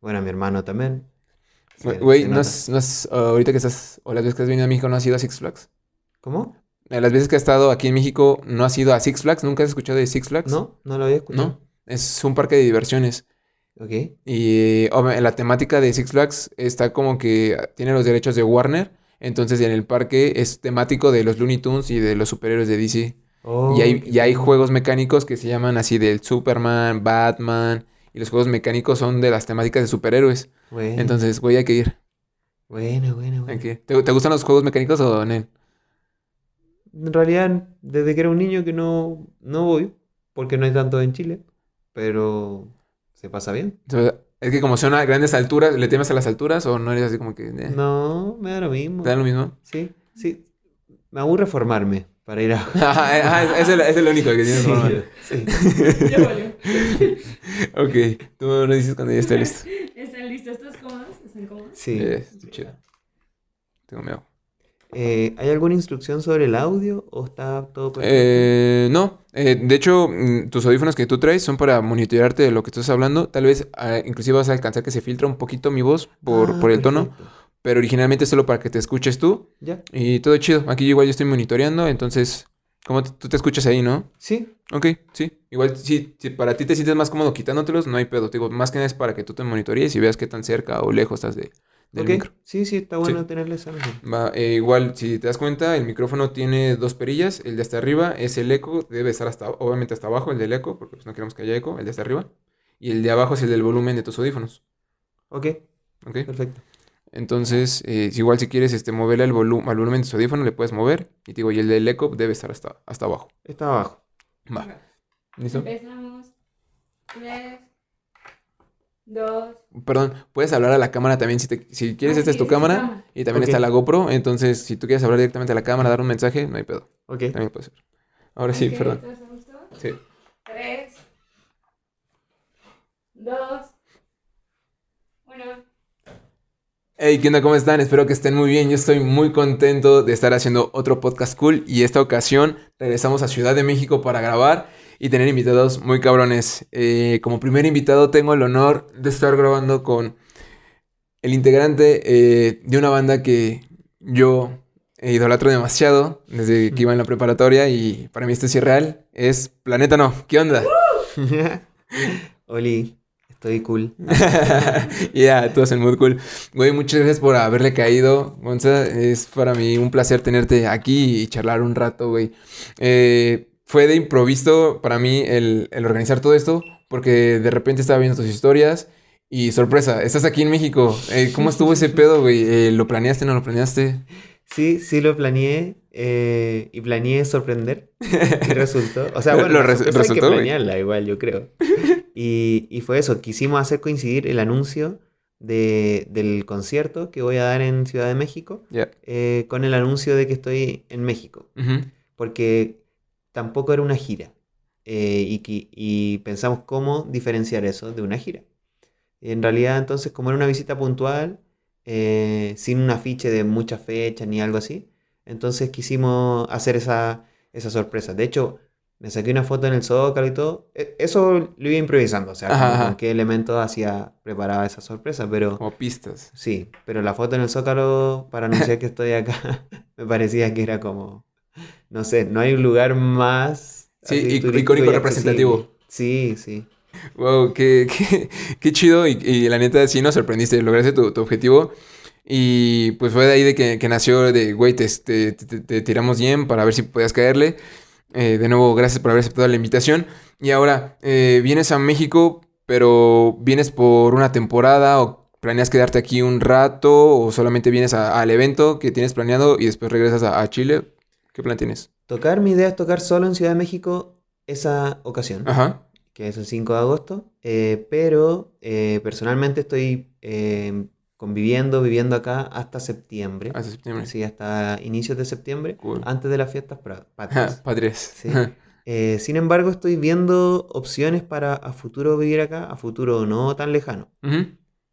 Bueno, mi hermano también. Güey, ¿no has- no has- ahorita que estás, o las veces que has venido a México, ¿no has ido a Six Flags? ¿Cómo? Eh, Las veces que has estado aquí en México, ¿no has ido a Six Flags? ¿Nunca has escuchado de Six Flags? No, no lo había escuchado. No, es un parque de diversiones. Ok. Y obvia- la temática de Six Flags está como que tiene los derechos de Warner. Entonces en el parque es temático de los Looney Tunes y de los superhéroes de DC. Oh, y hay, y hay juegos mecánicos que se llaman así del Superman, Batman. Y los juegos mecánicos son de las temáticas de superhéroes. Bueno, Entonces, güey, hay que ir. bueno, bueno, bueno. que ir. ¿Te, te gustan los juegos mecánicos o no? En realidad, desde que era un niño que no, no voy, porque no hay tanto en Chile, pero se pasa bien. Es que como son a grandes alturas, ¿le temes a las alturas o no eres así como que... eh, No, me da lo mismo. ¿Te da lo mismo? Sí, sí. Me aburre formarme para ir a... Ajá, ajá, es, el, es el único que tienes Sí, forma. sí. Ok, tú me dices cuando ya esté listo. ¿Están listos? ¿Estás cómodos? ¿Están cómodos? Sí. Eh, está chido. Tengo miedo. Eh, ¿hay alguna instrucción sobre el audio o está todo perfecto? Eh, no, eh, de hecho, mm, tus audífonos que tú traes son para monitorearte de lo que estás hablando. Tal vez, ah, inclusive vas a alcanzar que se filtra un poquito mi voz por, Ah, por el tono, perfecto. pero originalmente es solo para que te escuches tú ¿Ya? y todo chido. Aquí igual yo estoy monitoreando, entonces, como tú te escuchas ahí, ¿no? Sí. Ok, sí. Igual, si, si para ti te sientes más cómodo quitándotelos, no hay pedo. Te digo, más que nada es para que tú te monitorees y veas qué tan cerca o lejos estás de, del Ok. micro. Sí, sí, está bueno tenerle esa noción. Va, eh, igual, si te das cuenta, el micrófono tiene dos perillas. El de hasta arriba es el eco, debe estar hasta, obviamente hasta abajo, el del eco, porque pues, no queremos que haya eco, el de hasta arriba. Y el de abajo es el del volumen de tus audífonos. Ok, ¿Ok? perfecto. Entonces, eh, si igual si quieres este, moverle al, volu- al volumen de tus audífonos, le puedes mover. Y te digo, y el del eco debe estar hasta, hasta abajo. Está abajo. Va. ¿Listo? Empezamos. Tres. Dos. Perdón, puedes hablar a la cámara también si, te- si quieres, Ah, esta es tu cámara. cámara. Y también está la GoPro. Entonces, si tú quieres hablar directamente a la cámara, dar un mensaje, no hay pedo. Ok. También puede ser. Ahora sí, perdón. ¿todos a gusto? Sí. Tres. Dos. Uno. Hey, ¿qué onda? ¿Cómo están? Espero que estén muy bien. Yo estoy muy contento de estar haciendo otro podcast cool y esta ocasión regresamos a Ciudad de México para grabar y tener invitados muy cabrones. Eh, como primer invitado tengo el honor de estar grabando con el integrante eh, de una banda que yo idolatro demasiado desde que iba en la preparatoria y para mí esto es irreal. Es Planeta No. ¿Qué onda? Oli, estoy cool. Ya, todos en mood cool. Güey, muchas gracias por haberle caído, Gonza. Es para mí un placer tenerte aquí y charlar un rato, güey. Eh, fue de improviso para mí el, el organizar todo esto, porque de repente estaba viendo tus historias y sorpresa, estás aquí en México. Eh, ¿cómo estuvo ese pedo, güey? Eh, ¿Lo planeaste, no lo planeaste? Sí, sí lo planeé eh, y planeé sorprender y resultó. O sea, bueno, Lo res- hay que resultó, güey. planearla igual, yo creo. Y, y fue eso, quisimos hacer coincidir el anuncio de, del concierto que voy a dar en Ciudad de México Ya. eh, con el anuncio de que estoy en México, porque tampoco era una gira. eh, y, que- y pensamos cómo diferenciar eso de una gira. En realidad, entonces, como era una visita puntual, eh, sin un afiche de muchas fechas ni algo así, entonces quisimos hacer esa, esa sorpresa. De hecho, me saqué una foto en el Zócalo y todo. E- Eso lo iba improvisando, o sea, Ajá, como ajá. con qué elementos hacía, preparaba esa sorpresa, pero Como pistas. sí, pero la foto en el Zócalo para anunciar que estoy acá, me parecía que era como, no sé, no hay un lugar más Sí, icónico representativo. Sí, sí. Wow, qué, qué, qué chido y, y la neta sí nos sorprendiste, lograste tu, tu objetivo y pues fue de ahí de que, que nació de, güey, te, te- te- te tiramos bien para ver si podías caerle. Eh, de nuevo, gracias por haber aceptado la invitación. Y ahora, eh, vienes a México, pero vienes por una temporada o planeas quedarte aquí un rato o solamente vienes al evento que tienes planeado y después regresas a, a Chile. ¿Qué plan tienes? Tocar, mi idea es tocar solo en Ciudad de México esa ocasión. Ajá. Que es el 5 de agosto, eh, pero eh, personalmente estoy eh, conviviendo, viviendo acá hasta septiembre, Hasta septiembre. sí, hasta inicios de septiembre, Cool. antes de las fiestas patrias. Padres. Sí. Eh, sin embargo, estoy viendo opciones para a futuro vivir acá, a futuro no tan lejano.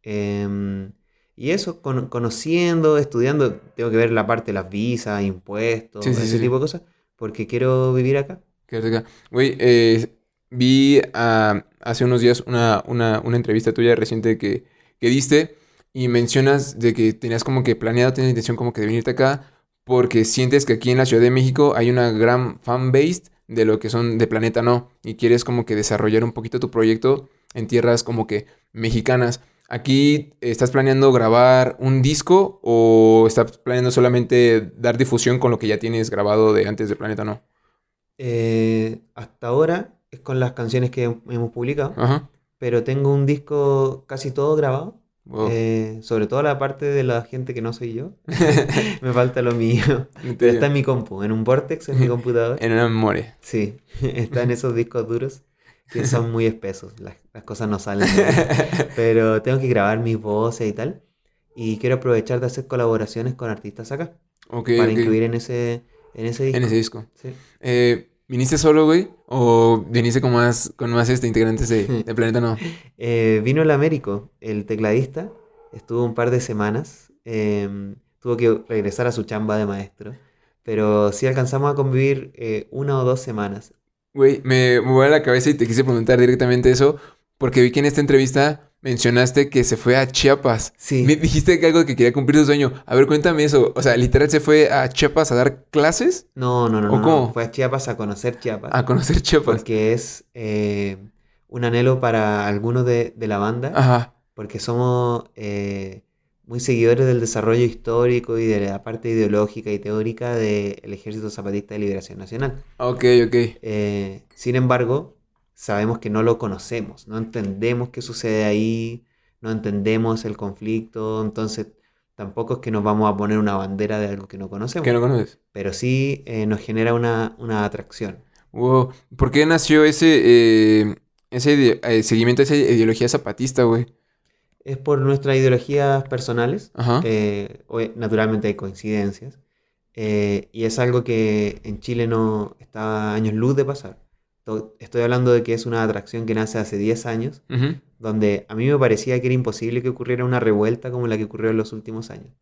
Em, y eso, con- conociendo, estudiando, tengo que ver la parte de las visas, impuestos, Sí, ese sí. tipo de cosas, porque quiero vivir acá. Qué rica. Güey, eh, vi ah, hace unos días una, una, una entrevista tuya reciente que, que diste y mencionas de que tenías como que planeado, tenías intención como que de venirte acá porque sientes que aquí en la Ciudad de México hay una gran fan base de lo que son de Planeta No y quieres como que desarrollar un poquito tu proyecto en tierras como que mexicanas. ¿Aquí estás planeando grabar un disco o estás planeando solamente dar difusión con lo que ya tienes grabado de antes de Planeta No? Eh, hasta ahora es con las canciones que hemos publicado, Ajá. pero tengo un disco casi todo grabado. Wow. eh, sobre todo la parte de la gente que no soy yo. Me falta lo mío. Pero está en mi compu, en un Vortex en mi computador. en una memoria. Sí, está en esos discos duros que son muy espesos. Las, las cosas no salen. Pero tengo que grabar mis voces y tal. Y quiero aprovechar de hacer colaboraciones con artistas acá. Ok, para ok. incluir en ese, en ese disco. En ese disco. Sí. Eh, ¿Viniste solo, güey? ¿O viniste con más, con más este, integrantes de, de Planeta No? Eh, vino el Américo, el tecladista. Estuvo un par de semanas. em, tuvo que regresar a su chamba de maestro. Pero sí alcanzamos a convivir eh, una o dos semanas. Güey, me me voy a la cabeza y te quise preguntar directamente eso, porque vi que en esta entrevista mencionaste que se fue a Chiapas. Sí. Me dijiste que algo que quería cumplir su sueño. A ver, cuéntame eso. O sea, literal se fue a Chiapas a dar clases, No, no, no, ¿O no, cómo? Fue a Chiapas a conocer Chiapas. a conocer Chiapas. Porque es eh, un anhelo para algunos de, de la banda. Ajá. Porque somos eh, muy seguidores del desarrollo histórico y de la parte ideológica y teórica del Ejército Zapatista de Liberación Nacional. Ok, ok. Eh, sin embargo, sabemos que no lo conocemos, no entendemos qué sucede ahí, no entendemos el conflicto, entonces tampoco es que nos vamos a poner una bandera de algo que no conocemos, ¿Qué no conoces? pero sí eh, nos genera una, una atracción. Wow. ¿Por qué nació ese, eh, ese eh, seguimiento a esa ideología zapatista, güey? Es por nuestras ideologías personales, Ajá. naturalmente hay coincidencias, y es algo que en Chile no está años luz de pasar. To- Estoy hablando de que es una atracción que nace hace 10 años, donde a mí me parecía que era imposible que ocurriera una revuelta como la que ocurrió en los últimos años.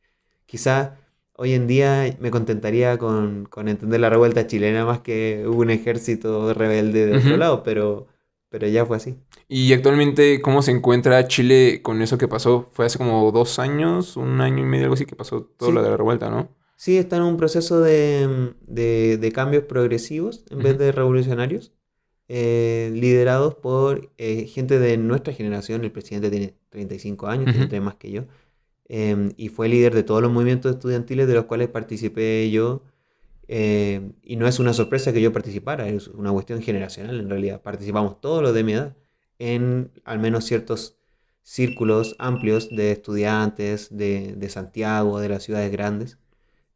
Quizá hoy en día me contentaría con, con entender la revuelta chilena más que un ejército rebelde de otro lado, pero, pero ya fue así. Y actualmente, ¿cómo se encuentra Chile con eso que pasó? Fue hace como dos años, un año y medio, algo así, que pasó todo Sí. lo de la revuelta, ¿no? Sí, está en un proceso de, de- de cambios progresivos en vez de revolucionarios, eh, liderados por eh, gente de nuestra generación. El presidente tiene 35 años, tiene Ujú. tres más que yo, em, y fue líder de todos los movimientos estudiantiles de los cuales participé yo. eh, y no es una sorpresa que yo participara, es una cuestión generacional en realidad. Participamos todos los de mi edad en al menos ciertos círculos amplios de estudiantes de, de Santiago, de las ciudades grandes.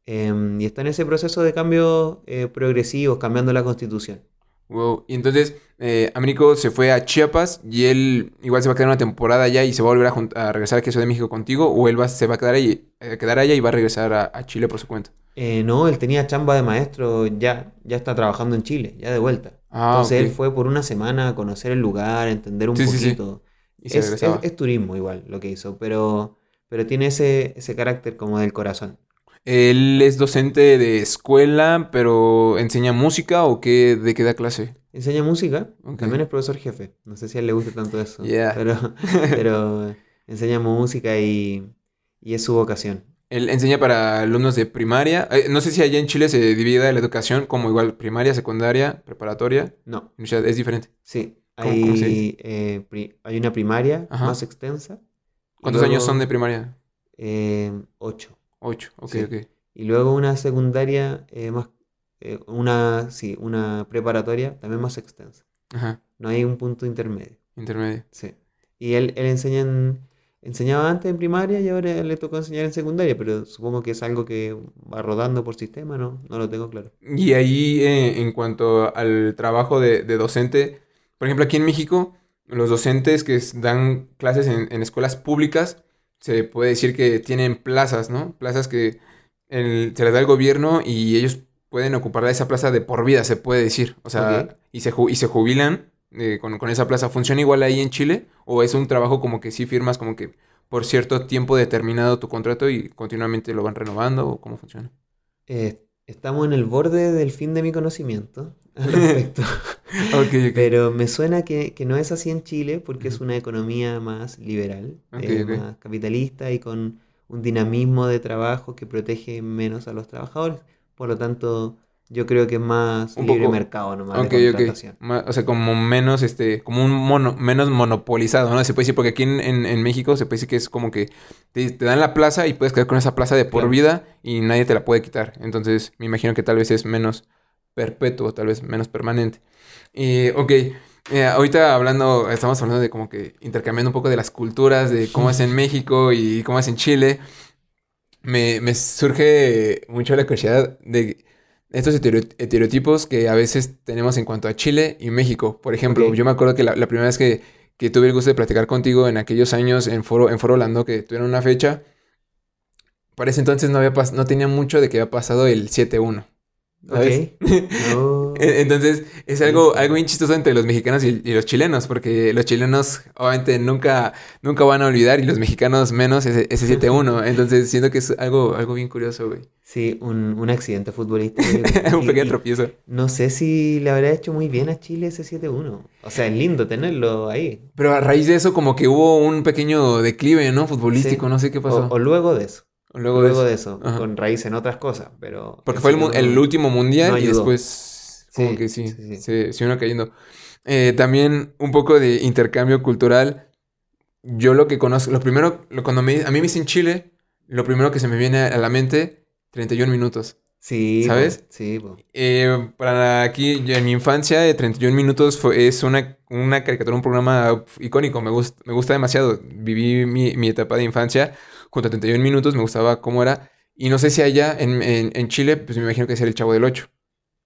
Em, y está en ese proceso de cambios eh, progresivos, cambiando la constitución. Wow. Y entonces, eh, Américo se fue a Chiapas y él igual se va a quedar una temporada allá y se va a volver a, regresar aquí a Ciudad de México contigo, o él va, se va a quedar, ahí, eh, quedar allá y va a regresar a, a Chile por su cuenta. Eh, no, él tenía chamba de maestro, ya, ya está trabajando en Chile, ya de vuelta. Ah, Entonces él fue por una semana a conocer el lugar, a entender un Sí, sí, sí. poquito. Es- es turismo igual lo que hizo, pero, pero tiene ese, ese carácter como del corazón. Él es docente de escuela, pero enseña música o qué, de qué da clase. Enseña música, también es profesor jefe. No sé si a él le gusta tanto eso, Yeah. pero, pero enseña música y, y es su vocación. Él enseña para alumnos de primaria. Eh, no sé si allá en Chile se divide la educación como igual primaria, secundaria, preparatoria. No, Es diferente. sí, ¿Cómo- cómo se hay, eh, pri- hay una primaria Ajá. más extensa. ¿Cuántos años son de primaria? eh, ocho. Ocho. Ok, Sí. ok. Y luego una secundaria eh, más, eh, una, sí, una preparatoria también más extensa. Ajá. No hay un punto intermedio. Intermedio. Sí. Y él, él enseña en- enseñaba antes en primaria y ahora le tocó enseñar en secundaria, pero supongo que es algo que va rodando por sistema, no, no lo tengo claro. Y ahí, eh, en cuanto al trabajo de, de docente, por ejemplo, aquí en México, los docentes que dan clases en, en escuelas públicas, se puede decir que tienen plazas, ¿no? Plazas que el- se les da el gobierno y ellos pueden ocupar esa plaza de por vida, se puede decir. O sea, y, se, ju- y se jubilan eh, con, con esa plaza. ¿Funciona igual ahí en Chile? ¿O es un trabajo como que sí firmas como que por cierto tiempo determinado tu contrato y continuamente lo van renovando? ¿O cómo funciona? Eh, estamos en el borde del fin de mi conocimiento al respecto. Pero me suena que, que no es así en Chile porque es una economía más liberal, eh, más capitalista y con un dinamismo de trabajo que protege menos a los trabajadores. Por lo tanto, yo creo que más Un libre poco- mercado nomás Ok, de O sea, como menos, este, como un mono, menos monopolizado, ¿no? Se puede decir, porque aquí en, en- en México se puede decir que es como que te, te dan la plaza y puedes quedar con esa plaza de por Claro. vida y nadie te la puede quitar. Entonces, me imagino que tal vez es menos perpetuo, tal vez menos permanente. Y, ok, eh, ahorita hablando, estamos hablando de como que intercambiando un poco de las culturas, de cómo es en México y cómo es en Chile. Me, me surge mucho la curiosidad de estos estereo- estereotipos que a veces tenemos en cuanto a Chile y México. Por ejemplo, yo me acuerdo que la, la primera vez que, que tuve el gusto de platicar contigo en aquellos años en Foro, en Foro Orlando, que tuvieron una fecha, para ese entonces no, había no tenía mucho de que había pasado el 7-1. ¿Sabes? Ok. No. E- Entonces, es algo, algo bien chistoso entre los mexicanos y, y los chilenos, porque los chilenos obviamente nunca, nunca van a olvidar y los mexicanos menos ese, ese 7-1. Entonces, siento que es algo, algo bien curioso, güey. Sí, un, un accidente futbolístico. Un pequeño tropiezo. no sé si le habrá hecho muy bien a Chile ese 7-1. O sea, es lindo tenerlo ahí. Pero a raíz de eso, como que hubo un pequeño declive, ¿no? Futbolístico, Sí. no sé qué pasó. O, o luego de eso. Luego, Luego de de eso. eso, con raíz en otras cosas, pero... Porque fue el, 7-1 el último mundial no y después, como Sí, que sí, sí. Se, se vino cayendo. Eh, también un poco de intercambio cultural. Yo lo que conozco, lo primero, lo- cuando me- a mí me dicen Chile, lo primero que se me viene a la mente, 31 minutos. Sí, ¿Sabes? Sí. Eh, para aquí, en mi infancia, de 31 minutos fue, es una, una caricatura, un programa icónico. Me, gusta me gusta demasiado. Viví mi, mi etapa de infancia junto a 31 minutos. Me gustaba cómo era. Y no sé si allá en, en, en Chile, pues me imagino que es el Chavo del 8.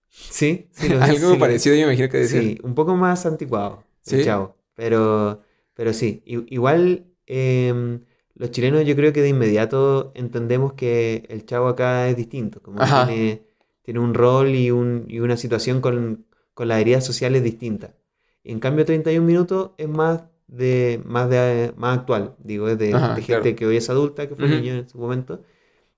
Sí, sí, lo- Algo sí lo- parecido, yo me imagino que decía. Sí, un poco más anticuado, el ¿Sí? Chavo. Pero, pero sí, i- igual em, los chilenos yo creo que de inmediato entendemos que el Chavo acá es distinto, como que tiene, tiene un rol y, un, y una situación con, con las heridas sociales distintas. En cambio, 31 minutos es más de, más de, más actual, digo, es de, Ajá, de gente claro. que hoy es adulta, que fue Ujú. niño en su momento.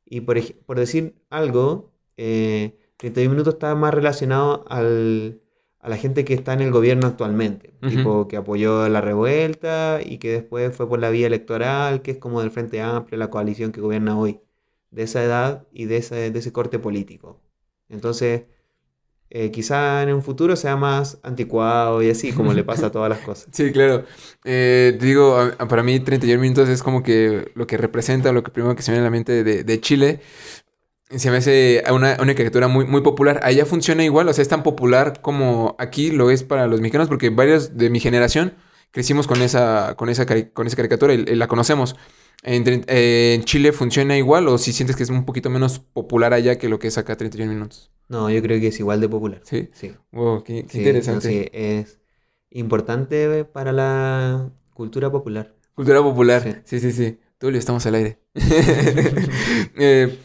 Y por, por decir algo, eh, 31 minutos está más relacionado al, a la gente que está en el gobierno actualmente, Ujú. tipo que apoyó la revuelta y que después fue por la vía electoral, que es como del Frente Amplio, la coalición que gobierna hoy, de esa edad y de ese, de ese corte político. Entonces, eh, quizá en un futuro sea más anticuado y así, como le pasa a todas las cosas. Sí, claro. Eh, digo, para mí 31 minutos es como que lo que representa, lo que primero que se viene a la mente de, de Chile. Se me hace una, una caricatura muy, muy popular. Allá funciona igual, o sea, es tan popular como aquí lo es para los mexicanos, porque varios de mi generación crecimos con esa, con esa, con esa caricatura y, y la conocemos. En, eh, ¿En Chile funciona igual o si sientes que es un poquito menos popular allá que lo que es acá 31 minutos? No, yo creo que es igual de popular. Sí. Sí. Wow, qué, qué Sí, interesante. no, sí, es importante para la cultura popular. Cultura popular. Sí. Sí, sí, sí. Tulio, estamos al aire. Eh,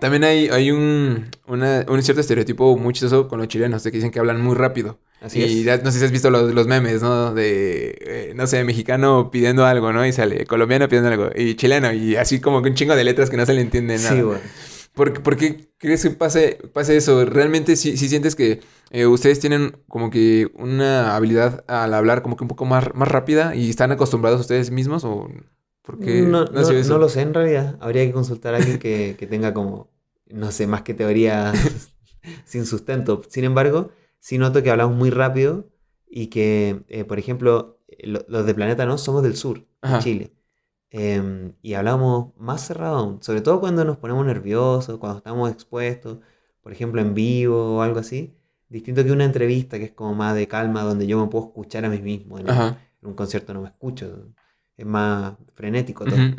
también hay, hay un, una- un cierto estereotipo muy chistoso con los chilenos, de que dicen que hablan muy rápido. Así y es. ya- no sé si has visto los, los memes, ¿no? De, eh, no sé, mexicano pidiendo algo, ¿no? Y sale colombiano pidiendo algo. Y chileno, y así como que un chingo de letras que no se le entiende nada. Sí, bueno. ¿Por, por qué crees que pase, pase eso? ¿Realmente sí, sí sientes que eh, ustedes tienen como que una habilidad al hablar como que un poco más, más rápida y están acostumbrados ustedes mismos? ¿O por qué No, no- lo sé en realidad. Habría que consultar a alguien que, que tenga como, no sé, más que teoría sin sustento. Sin embargo, sí noto que hablamos muy rápido y que, eh, por ejemplo, lo- los de Planeta No somos del sur, de. Chile. Em, y hablamos más cerrado aún, sobre todo cuando nos ponemos nerviosos, cuando estamos expuestos, por ejemplo, en vivo o algo así. Distinto que una entrevista que es como más de calma, donde yo me puedo escuchar a mí mismo. En, el- Ajá. en un concierto no me escucho, es más frenético todo.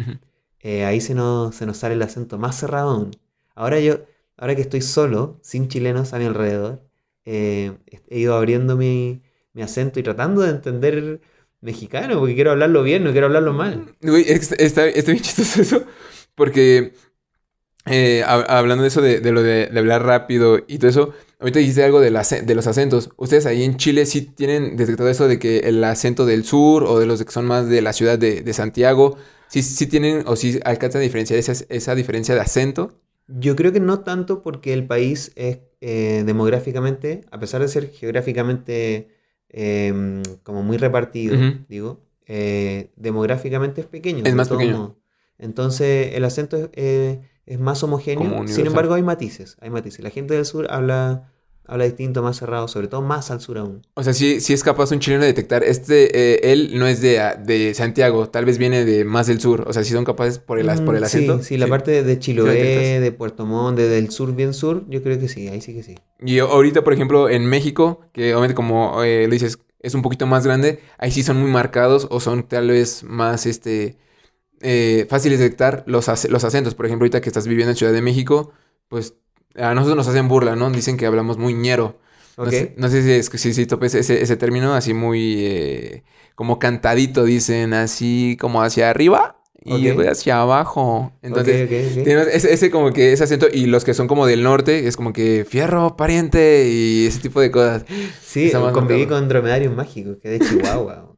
Eh, ahí se nos, se nos sale el acento más cerrado aún. Ahora yo, ahora que estoy solo, sin chilenos a mi alrededor, eh, he ido abriendo mi, mi acento y tratando de entender mexicano, porque quiero hablarlo bien, no quiero hablarlo mal. Güey, es- está, está bien chistoso eso, porque eh, hab- hablando de eso de, de lo de, de hablar rápido y todo eso, ahorita dijiste algo de, las- de los acentos. ¿Ustedes ahí en Chile sí tienen detectado eso de que el acento del sur o de los que son más de la ciudad de, de Santiago, sí, sí tienen o sí alcanzan a diferenciar esa, esa diferencia de acento? Yo creo que no tanto porque el país es eh, demográficamente, a pesar de ser geográficamente em, como muy repartido, digo, eh, demográficamente es pequeño. Es más pequeño. Entonces el acento es, es más homogéneo. Sin embargo, hay matices, hay matices. La gente del sur habla, habla distinto, más cerrado, sobre todo más al sur aún. O sea, sí, sí es capaz un chileno de detectar. Este, eh, él no es de, de Santiago, tal vez viene de más del sur. O sea, sí son capaces por el, as- por el Mm, acento. Sí, sí, la parte de-? Chiloé, de Puerto Montt, de- del sur bien sur, yo creo que sí, ahí sí que sí. Y ahorita, por ejemplo, en México, que obviamente como eh, lo dices, es un poquito más grande, ahí sí son muy marcados o son tal vez más este eh, fáciles de detectar los, los acentos. Por ejemplo, ahorita que estás viviendo en Ciudad de México, pues a nosotros nos hacen burla, ¿no? Dicen que hablamos muy ñero. No, Ok. sé, no sé si, si, si topes ese, ese término, así muy eh, como cantadito, dicen, así como hacia arriba y hacia abajo. Entonces, ese, ese como que ese acento y los que son como del norte es como que fierro, pariente y ese tipo de cosas. Sí, conviví con dromedarios mágicos, que de Chihuahua.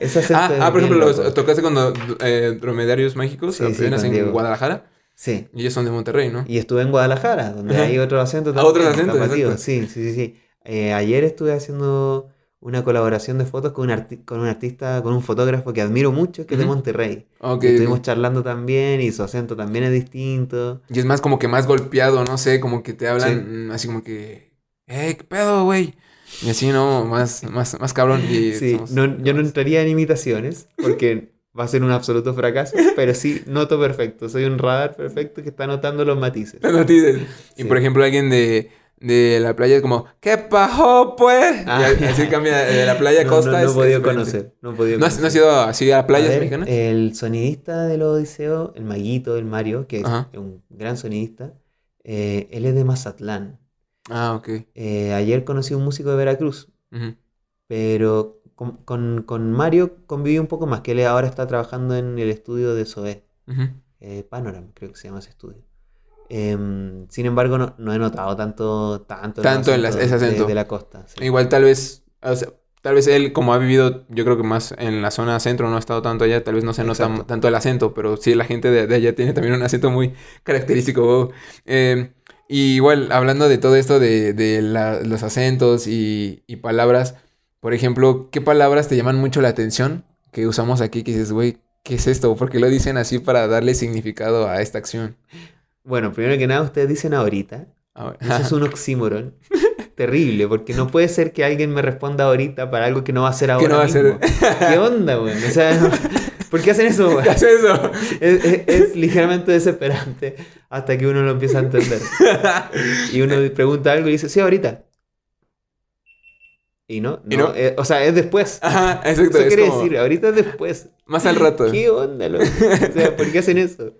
Ese acento Ah, es ah, por ejemplo, los, tocaste con eh, dromedarios mágicos Sí, sí, en. Guadalajara Sí. y ellos son de Monterrey, ¿no? Y estuve en Guadalajara, donde Ajá. hay otro acento Ah, otros también, acentos, tapatío. exacto. Sí, sí, sí. sí. Eh, ayer estuve haciendo una colaboración de fotos con un, arti- con un artista, con un fotógrafo que admiro mucho, que es de. Monterrey. Ok, Y estuvimos ok. charlando también y su acento también es distinto. Y es más como que más golpeado, no sé, como que te hablan mm, así como que, ¡eh, qué pedo, güey! Y así, ¿no? Más, más, más cabrón. Y Sí, somos- no- yo no entraría en imitaciones porque va a ser un absoluto fracaso, pero sí noto perfecto. Soy un radar perfecto que está notando los matices. Las noticias. Y Sí. por ejemplo, alguien de, de la playa es como, ¿qué pasó, pues? Ah. Y así cambia de la playa a No, costa. no, no es- podido conocer. No podido ¿No has, no conocer. has ido así a A playas ver, mexicanas? El sonidista del Odiseo, el Maguito, el Mario, que es Ajá. un gran sonidista, eh, él es de Mazatlán. Ah, ok. Eh, ayer conocí a un músico de Veracruz, pero con, con- con Mario conviví un poco más, que él ahora está trabajando en el estudio de Ujú. eh, Panorama, creo que se llama ese estudio. Em, sin embargo, no, no he notado tanto, tanto, el Tanto el ac- ese de- acento. De, la costa. sí. Igual tal vez, o sea, tal vez él como ha vivido, yo creo que más en la zona centro, no ha estado tanto allá, tal vez no se nota Exacto. tanto el acento, pero sí la gente de, de allá tiene también un acento muy característico. Eh, y igual, hablando de todo esto de, de la- los acentos y, y palabras, por ejemplo, ¿qué palabras te llaman mucho la atención que usamos aquí que dices, güey, ¿qué es esto? ¿Por qué lo dicen así para darle significado a esta acción? Bueno, primero que nada, ustedes dicen ahorita. Eso es un oxímoron terrible, porque no puede ser que alguien me responda ahorita para algo que no va a ser ahora. No va a ser. ¿Qué onda, güey? O sea, ¿por qué hacen eso, güey? ¿Qué hace eso? Es, es- es ligeramente desesperante hasta que uno lo empieza a entender. Y uno pregunta algo y dice, sí, ahorita. Y no, ¿Y no, no? eh, o sea, es después. Ajá, exacto. Eso es quiere como decir, ahorita es después. Más al rato. ¿Qué onda, loco? O sea, ¿por qué hacen eso?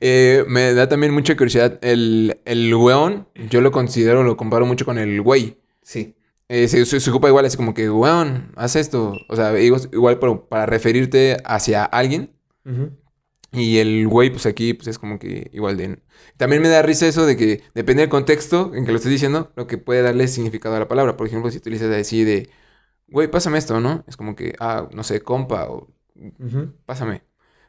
Eh, me da también mucha curiosidad. El, el weón, yo lo considero, lo comparo mucho con el güey. Sí. Eh, se, se- se ocupa igual, así como que, weón, haz esto. O sea, igual pero para referirte hacia alguien. Ujú. Y el güey, pues aquí, pues es como que igual de... También me da risa eso de que depende del contexto en que lo estés diciendo, lo que puede darle significado a la palabra. Por ejemplo, si utilizas así de, güey, pásame esto, ¿no? Es como que, ah, no sé, compa, o Ujú. pásame.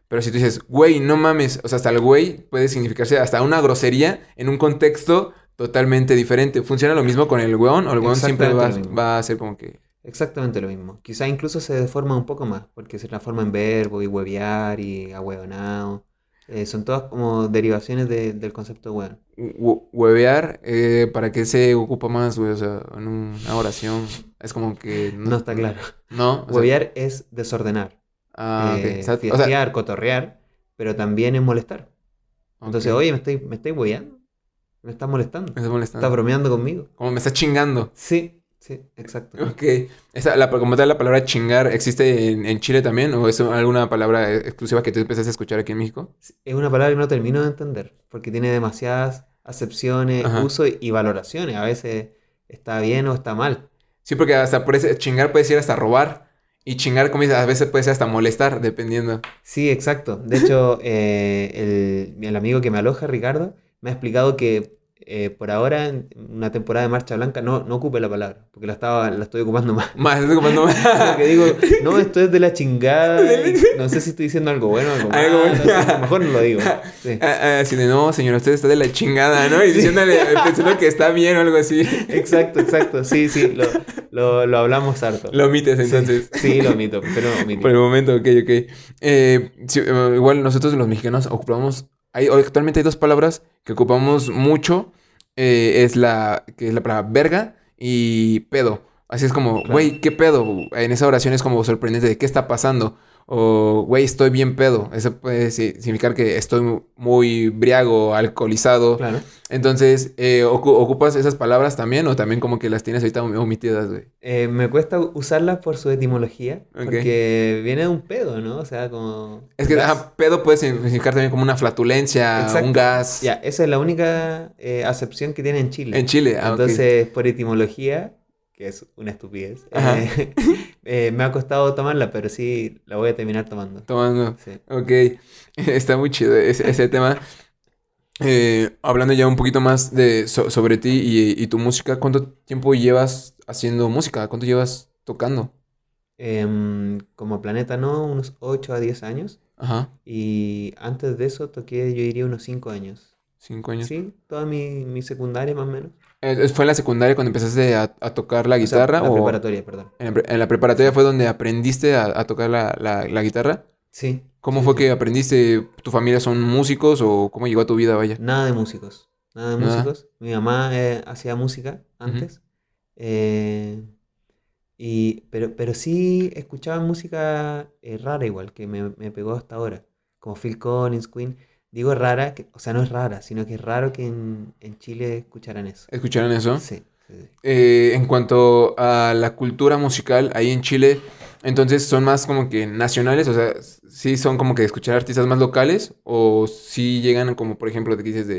Pero si tú dices, güey, no mames, o sea, hasta el güey puede significarse hasta una grosería en un contexto totalmente diferente. ¿Funciona lo mismo con el weón? ¿O el weón siempre va, va a ser como que... Exactamente lo mismo. Quizá incluso se deforma un poco más, porque se transforma en verbo y huevear y ahueonado. Eh, son todas como derivaciones de- del concepto hueón. hue- Huevear, eh, ¿para qué se ocupa más, güey? O sea, en una oración. Es como que... No está claro. No, sea, Huevear es desordenar, ah, eh, o sea, cotorrear, pero también es molestar. Entonces, oye, ¿me estáis, me estáis hueveando? ¿Me estás molestando? Me está molestando. ¿Estás bromeando conmigo? Como me está chingando. Sí, sí, exacto. Ok. Esa, la, como tal, la palabra chingar, ¿existe en, en Chile también? ¿O es alguna palabra exclusiva que tú empezaste a escuchar aquí en México? Es una palabra que no termino de entender, porque tiene demasiadas acepciones, Ajá. uso y, y valoraciones. A veces está bien o está mal. Sí, porque hasta por ese chingar puede ser hasta robar. Y chingar, como dices, a veces puede ser hasta molestar, dependiendo. Sí, exacto. De hecho, eh, el, el amigo que me aloja, Ricardo, me ha explicado que eh, por ahora, en una temporada de Marcha Blanca, no, no ocupe la palabra, porque la, estaba, la estoy ocupando más. Más, estoy ocupando más. Porque digo, no, esto es de la chingada. no sé si estoy diciendo algo bueno o algo malo. Algo bueno. no sé, mejor no lo digo. Sí. Ah, ah, Así de, no, señor, usted está de la chingada, ¿no? Y diciéndole, pensando que está bien o algo así. Exacto, exacto. Sí, sí, lo, lo, lo hablamos harto. Lo omites entonces. Sí, sí, lo omito, pero omito. Por el momento, ok, ok. Eh, sí, eh, igual nosotros los mexicanos ocupamos, hay, actualmente hay dos palabras que ocupamos mucho, eh, es la, que es la palabra verga y pedo. Así es como, Claro. güey, ¿qué pedo? En esa oración es como sorprendente de qué está pasando. O, güey, estoy bien pedo. Eso puede si- significar que estoy muy briago, alcoholizado. Claro. Entonces, eh, ocu- ¿ocupas esas palabras también o también como que las tienes ahorita omitidas, güey? Eh, me cuesta usarlas por su etimología, porque viene de un pedo, ¿no? O sea, como... Es que ajá, pedo puede significar también como una flatulencia, Exacto. un gas. Ya, esa es la única eh, acepción que tiene en Chile. En Chile, ah. Entonces, por etimología, que es una estupidez, eh, eh, me ha costado tomarla, pero sí la voy a terminar tomando. Tomando. Sí. Ok, está muy chido ese, ese tema. Eh, hablando ya un poquito más de, so- sobre ti y, y tu música, ¿cuánto tiempo llevas haciendo música? ¿Cuánto llevas tocando? Em, como Planeta No, unos 8 a 10 años. Ajá, Y antes de eso toqué, yo diría, unos 5 años. cinco años. Sí, toda mi, mi secundaria más o menos. ¿Fue en la secundaria cuando empezaste a, a tocar la O sea, guitarra? la o preparatoria, perdón. en la, pre- en la preparatoria fue donde aprendiste a, a tocar la, la- la guitarra? Sí. ¿Cómo sí, fue sí. que aprendiste? ¿Tu familia son músicos o cómo llegó a tu vida, vaya? Nada de músicos. Nada de Nada. músicos. Mi mamá eh, hacía música antes. eh, y, pero, pero sí escuchaba música eh, rara igual, que me, me pegó hasta ahora. Como Phil Collins, Queen. Digo rara, que, o sea, no es rara, sino que es raro que en, en Chile escucharan eso. ¿Escucharon eso? Sí, sí, sí. Eh, en cuanto a la cultura musical ahí en Chile, entonces son más como que nacionales, o sea, sí son como que escuchar artistas más locales, o sí llegan como por ejemplo de que dices de,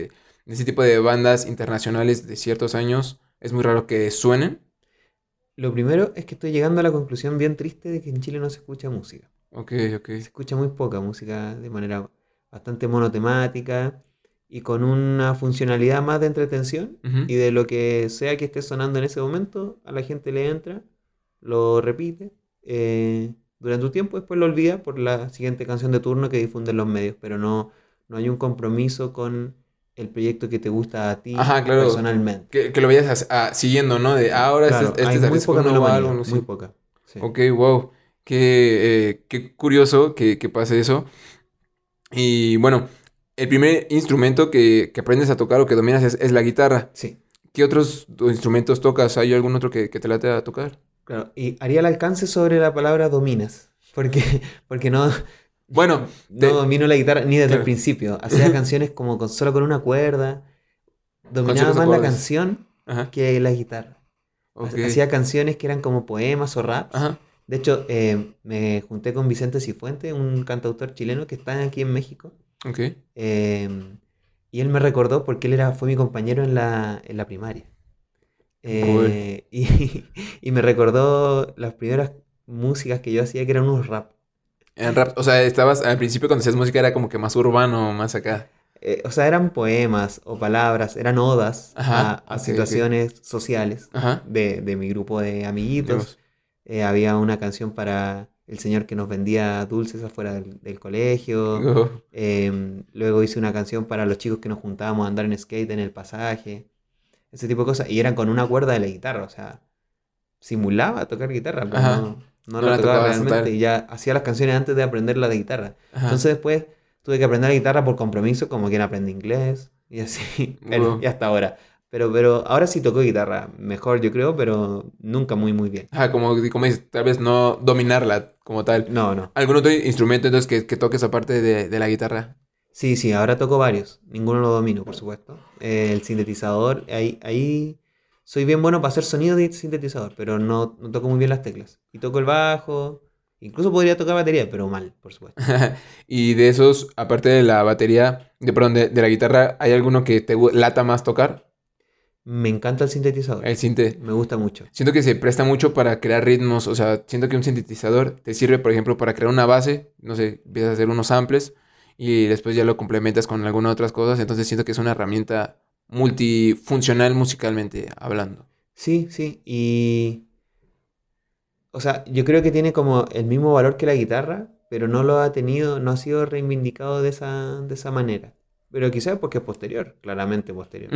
de ese tipo de bandas internacionales de ciertos años, es muy raro que suenen. Lo primero es que estoy llegando a la conclusión bien triste de que en Chile no se escucha música. Ok, ok. Se escucha muy poca música de manera bastante monotemática y con una funcionalidad más de entretención. Y de lo que sea que esté sonando en ese momento, a la gente le entra, lo repite eh, durante un tiempo, después lo olvida por la siguiente canción de turno que difunden los medios, pero no, no hay un compromiso con el proyecto que te gusta a ti Ajá, claro. personalmente. Que, que lo vayas as- a- siguiendo, ¿no? De ah, ahora Claro, este, este hay es muy poca álbum, sí. muy poca. sí. Ok, wow. Qué, eh, qué curioso que, que pase eso. Y bueno, el primer instrumento que, que aprendes a tocar o que dominas es, es la guitarra. Sí, ¿Qué otros instrumentos tocas? ¿Hay algún otro que, que te late a tocar? claro. Y haría el alcance sobre la palabra dominas, porque, porque no, Bueno, no te- domino la guitarra ni desde Claro. el principio. Hacía canciones como con, solo con una cuerda. Dominaba más la canción Ajá, que la guitarra. Hacía canciones que eran como poemas o raps. Ajá, De hecho, eh, me junté con Vicente Cifuente, un cantautor chileno que está aquí en México. ok. eh, y él me recordó porque él era, fue mi compañero en la, en la primaria. Eh, y, y me recordó las primeras músicas que yo hacía que eran unos rap. En rap, o sea, estabas al principio cuando hacías música era como que más urbano, más acá. Eh, o sea, eran poemas o palabras, eran odas Ajá, a, situaciones sociales Ajá. de, de mi grupo de amiguitos. Dios. Eh, había una canción para el señor que nos vendía dulces afuera del, del colegio. Oh, Em, luego hice una canción para los chicos que nos juntábamos a andar en skate en el pasaje. Ese tipo de cosas. Y eran con una cuerda de la guitarra. O sea, simulaba tocar guitarra, pero no, no No la la tocaba realmente. Y ya hacía las canciones antes de aprender la de guitarra. Ajá. Entonces después tuve que aprender la guitarra por compromiso, como quien aprende inglés. Y así. Wow. y hasta ahora. Pero, pero ahora sí toco guitarra. Mejor, yo creo, pero nunca muy, muy bien. Ajá, como, como dices, tal vez no dominarla como tal. No, no. ¿Algún otro instrumento entonces que, que toques aparte de, de la guitarra? Sí, sí, ahora toco varios. Ninguno lo domino, por supuesto. Eh, el sintetizador, ahí, ahí soy bien bueno para hacer sonido de sintetizador, pero no, no toco muy bien las teclas. Y toco el bajo, incluso podría tocar batería, pero mal, por supuesto. y de esos, aparte de la batería, de, perdón, de, de la guitarra, ¿hay alguno que te lata más tocar? Me encanta el sintetizador, El sinte. me gusta mucho. Siento que se presta mucho para crear ritmos, o sea, siento que un sintetizador te sirve, por ejemplo, para crear una base, no sé, empiezas a hacer unos samples y después ya lo complementas con algunas otras cosas, entonces siento que es una herramienta multifuncional musicalmente hablando. Sí, sí, y... O sea, yo creo que tiene como el mismo valor que la guitarra, pero no lo ha tenido, no ha sido reivindicado de esa, de esa manera. Pero quizás porque es posterior, claramente posterior.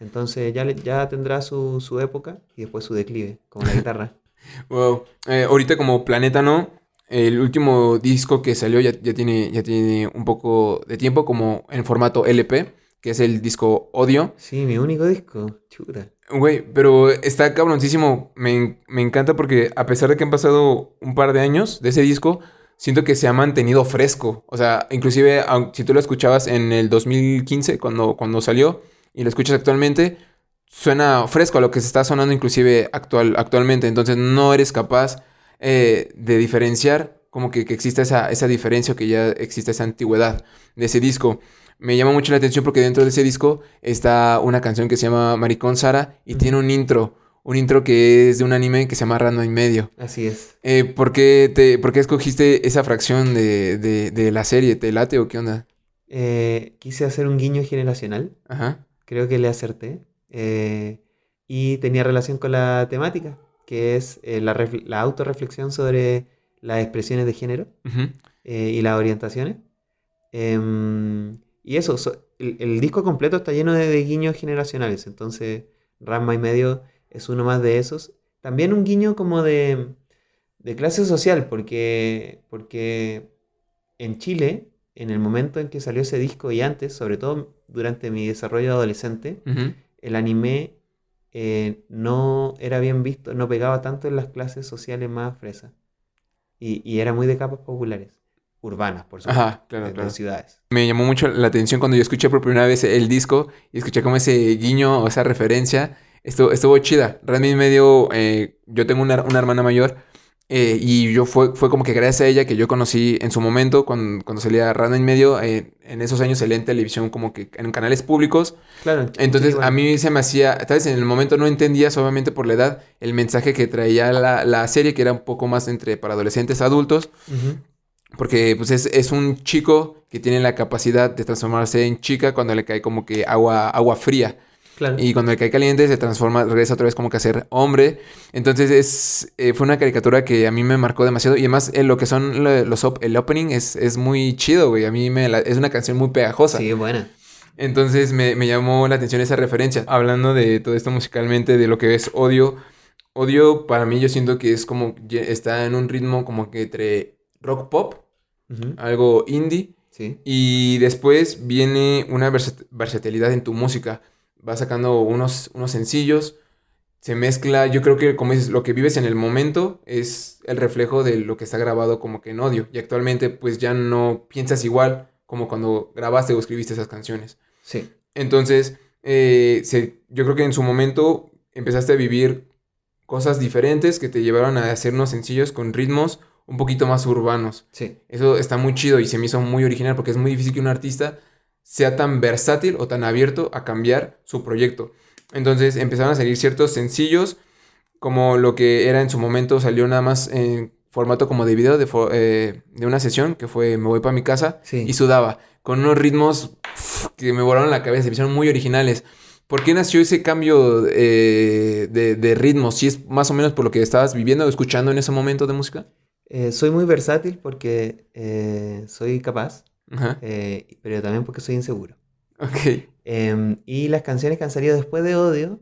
Entonces ya, le- ya tendrá su, su época y después su declive, como la guitarra. Wow. Eh, ahorita como Planeta No, el último disco que salió ya, ya tiene, ya tiene un poco de tiempo como en formato LP, que es el disco Odio. Sí, mi único disco, chuta. Güey, pero está cabroncísimo. Me, me encanta porque a pesar de que han pasado un par de años de ese disco, siento que se ha mantenido fresco. O sea, inclusive si tú lo escuchabas en el 2015, cuando, cuando salió, y lo escuchas actualmente, suena fresco a lo que se está sonando inclusive actual, actualmente. Entonces no eres capaz eh, de diferenciar como que, que exista esa, esa diferencia o que ya existe esa antigüedad de ese disco. Me llama mucho la atención porque dentro de ese disco está una canción que se llama Maricón Sara y tiene un intro. Un intro que es de un anime que se llama Rando y Medio. Así es. Eh, ¿por, qué te, por qué escogiste esa fracción de, de- de la serie? ¿Te late o qué onda? Eh, quise hacer un guiño generacional, Ajá. Creo que le acerté. eh, y tenía relación con la temática, que es eh, la, la autorreflexión sobre las expresiones de género. Ujú. eh, y las orientaciones. Em, y eso, so- el, el disco completo está lleno de, de guiños generacionales, entonces Rama y medio es uno más de esos. También un guiño como de, de clase social, porque, porque en Chile, en el momento en que salió ese disco y antes, sobre todo durante mi desarrollo adolescente, el anime eh, no era bien visto, no pegaba tanto en las clases sociales más fresas. Y, y era muy de capas populares, urbanas, por supuesto, Ajá, claro, de, claro. ciudades. Me llamó mucho la atención cuando yo escuché por primera vez el disco y escuché como ese guiño o esa referencia. Estuvo, estuvo chida. Realmente medio, eh, yo tengo una, una hermana mayor eh, y yo fue, fue como que gracias a ella que yo conocí en su momento cuando, cuando salía Randa en medio, eh, en esos años salía en televisión como que en canales públicos. Claro, Entonces sí, a mí se me hacía, tal vez en el momento no entendías, obviamente por la edad, el mensaje que traía la, la serie, que era un poco más entre para adolescentes adultos. Porque pues es, es un chico que tiene la capacidad de transformarse en chica cuando le cae como que agua, agua fría. Claro. Y cuando le cae caliente se transforma, regresa otra vez como que a ser hombre. Entonces es, eh, fue una caricatura que a mí me marcó demasiado. Y además en lo que son lo- los op- el opening es, es muy chido, güey. A mí me la- es una canción muy pegajosa. Sí, buena. Entonces me, me llamó la atención esa referencia. Hablando de todo esto musicalmente, de lo que es odio. Odio para mí yo siento que es como, está en un ritmo como que entre rock pop, algo indie. Sí, Y después viene una versat- versatilidad en tu música. Vas sacando unos, unos sencillos. Se mezcla, yo creo que como dices, lo que vives en el momento es el reflejo de lo que está grabado como que en odio. Y actualmente pues ya no piensas igual como cuando grabaste o escribiste esas canciones. sí. Entonces, eh, se- yo creo que en su momento empezaste a vivir cosas diferentes que te llevaron a hacer unos sencillos con ritmos un poquito más urbanos. Sí, Eso está muy chido y se me hizo muy original porque es muy difícil que un artista sea tan versátil o tan abierto a cambiar su proyecto. Entonces empezaron a salir ciertos sencillos, como lo que era en su momento, salió nada más en formato como de video de, eh, de una sesión, que fue Me voy para mi casa, Sí. y sudaba, con unos ritmos que me volaron la cabeza, se me hicieron muy originales. ¿Por qué nació ese cambio eh, de, de ritmo? ¿Si es más o menos por lo que estabas viviendo o escuchando en ese momento de música? Eh, soy muy versátil porque soy capaz. Eh, pero también porque soy inseguro. Ok. Em, y las canciones que han salido después de Odio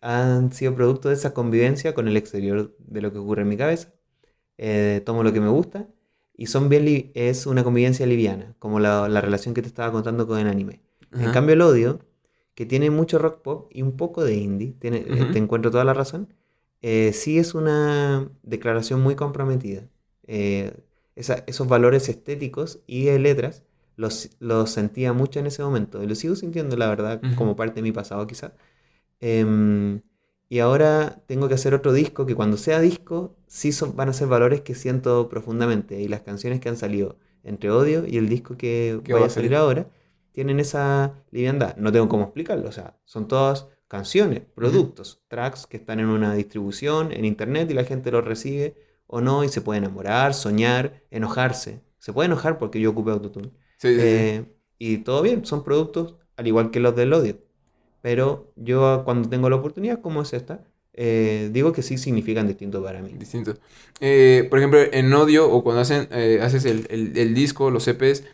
han sido producto de esa convivencia con el exterior de lo que ocurre en mi cabeza. Eh, tomo lo que me gusta y son bien es una convivencia liviana, como la, la relación que te estaba contando con el anime. En cambio, el Odio, que tiene mucho rock pop y un poco de indie, tiene, eh, te encuentro toda la razón, sí es una declaración muy comprometida. Eh, esa- esos valores estéticos y de letras los, los sentía mucho en ese momento y los sigo sintiendo, la verdad, como parte de mi pasado quizá. Em, y ahora tengo que hacer otro disco que cuando sea disco sí son, van a ser valores que siento profundamente y las canciones que han salido entre Odio y el disco que va a salir. ahora tienen esa liviandad. No tengo cómo explicarlo, o sea, son todas canciones, productos, tracks que están en una distribución en internet y la gente los recibe o no y se puede enamorar, soñar, enojarse. Se puede enojar porque yo ocupé autotune. Sí, sí, sí. Eh, y todo bien, son productos al igual que los del odio. pero yo cuando tengo la oportunidad, como es esta, eh, digo que sí significan distinto para mí. Distinto. Eh, por ejemplo, en audio o cuando hacen, haces el, el- el disco, los EPs,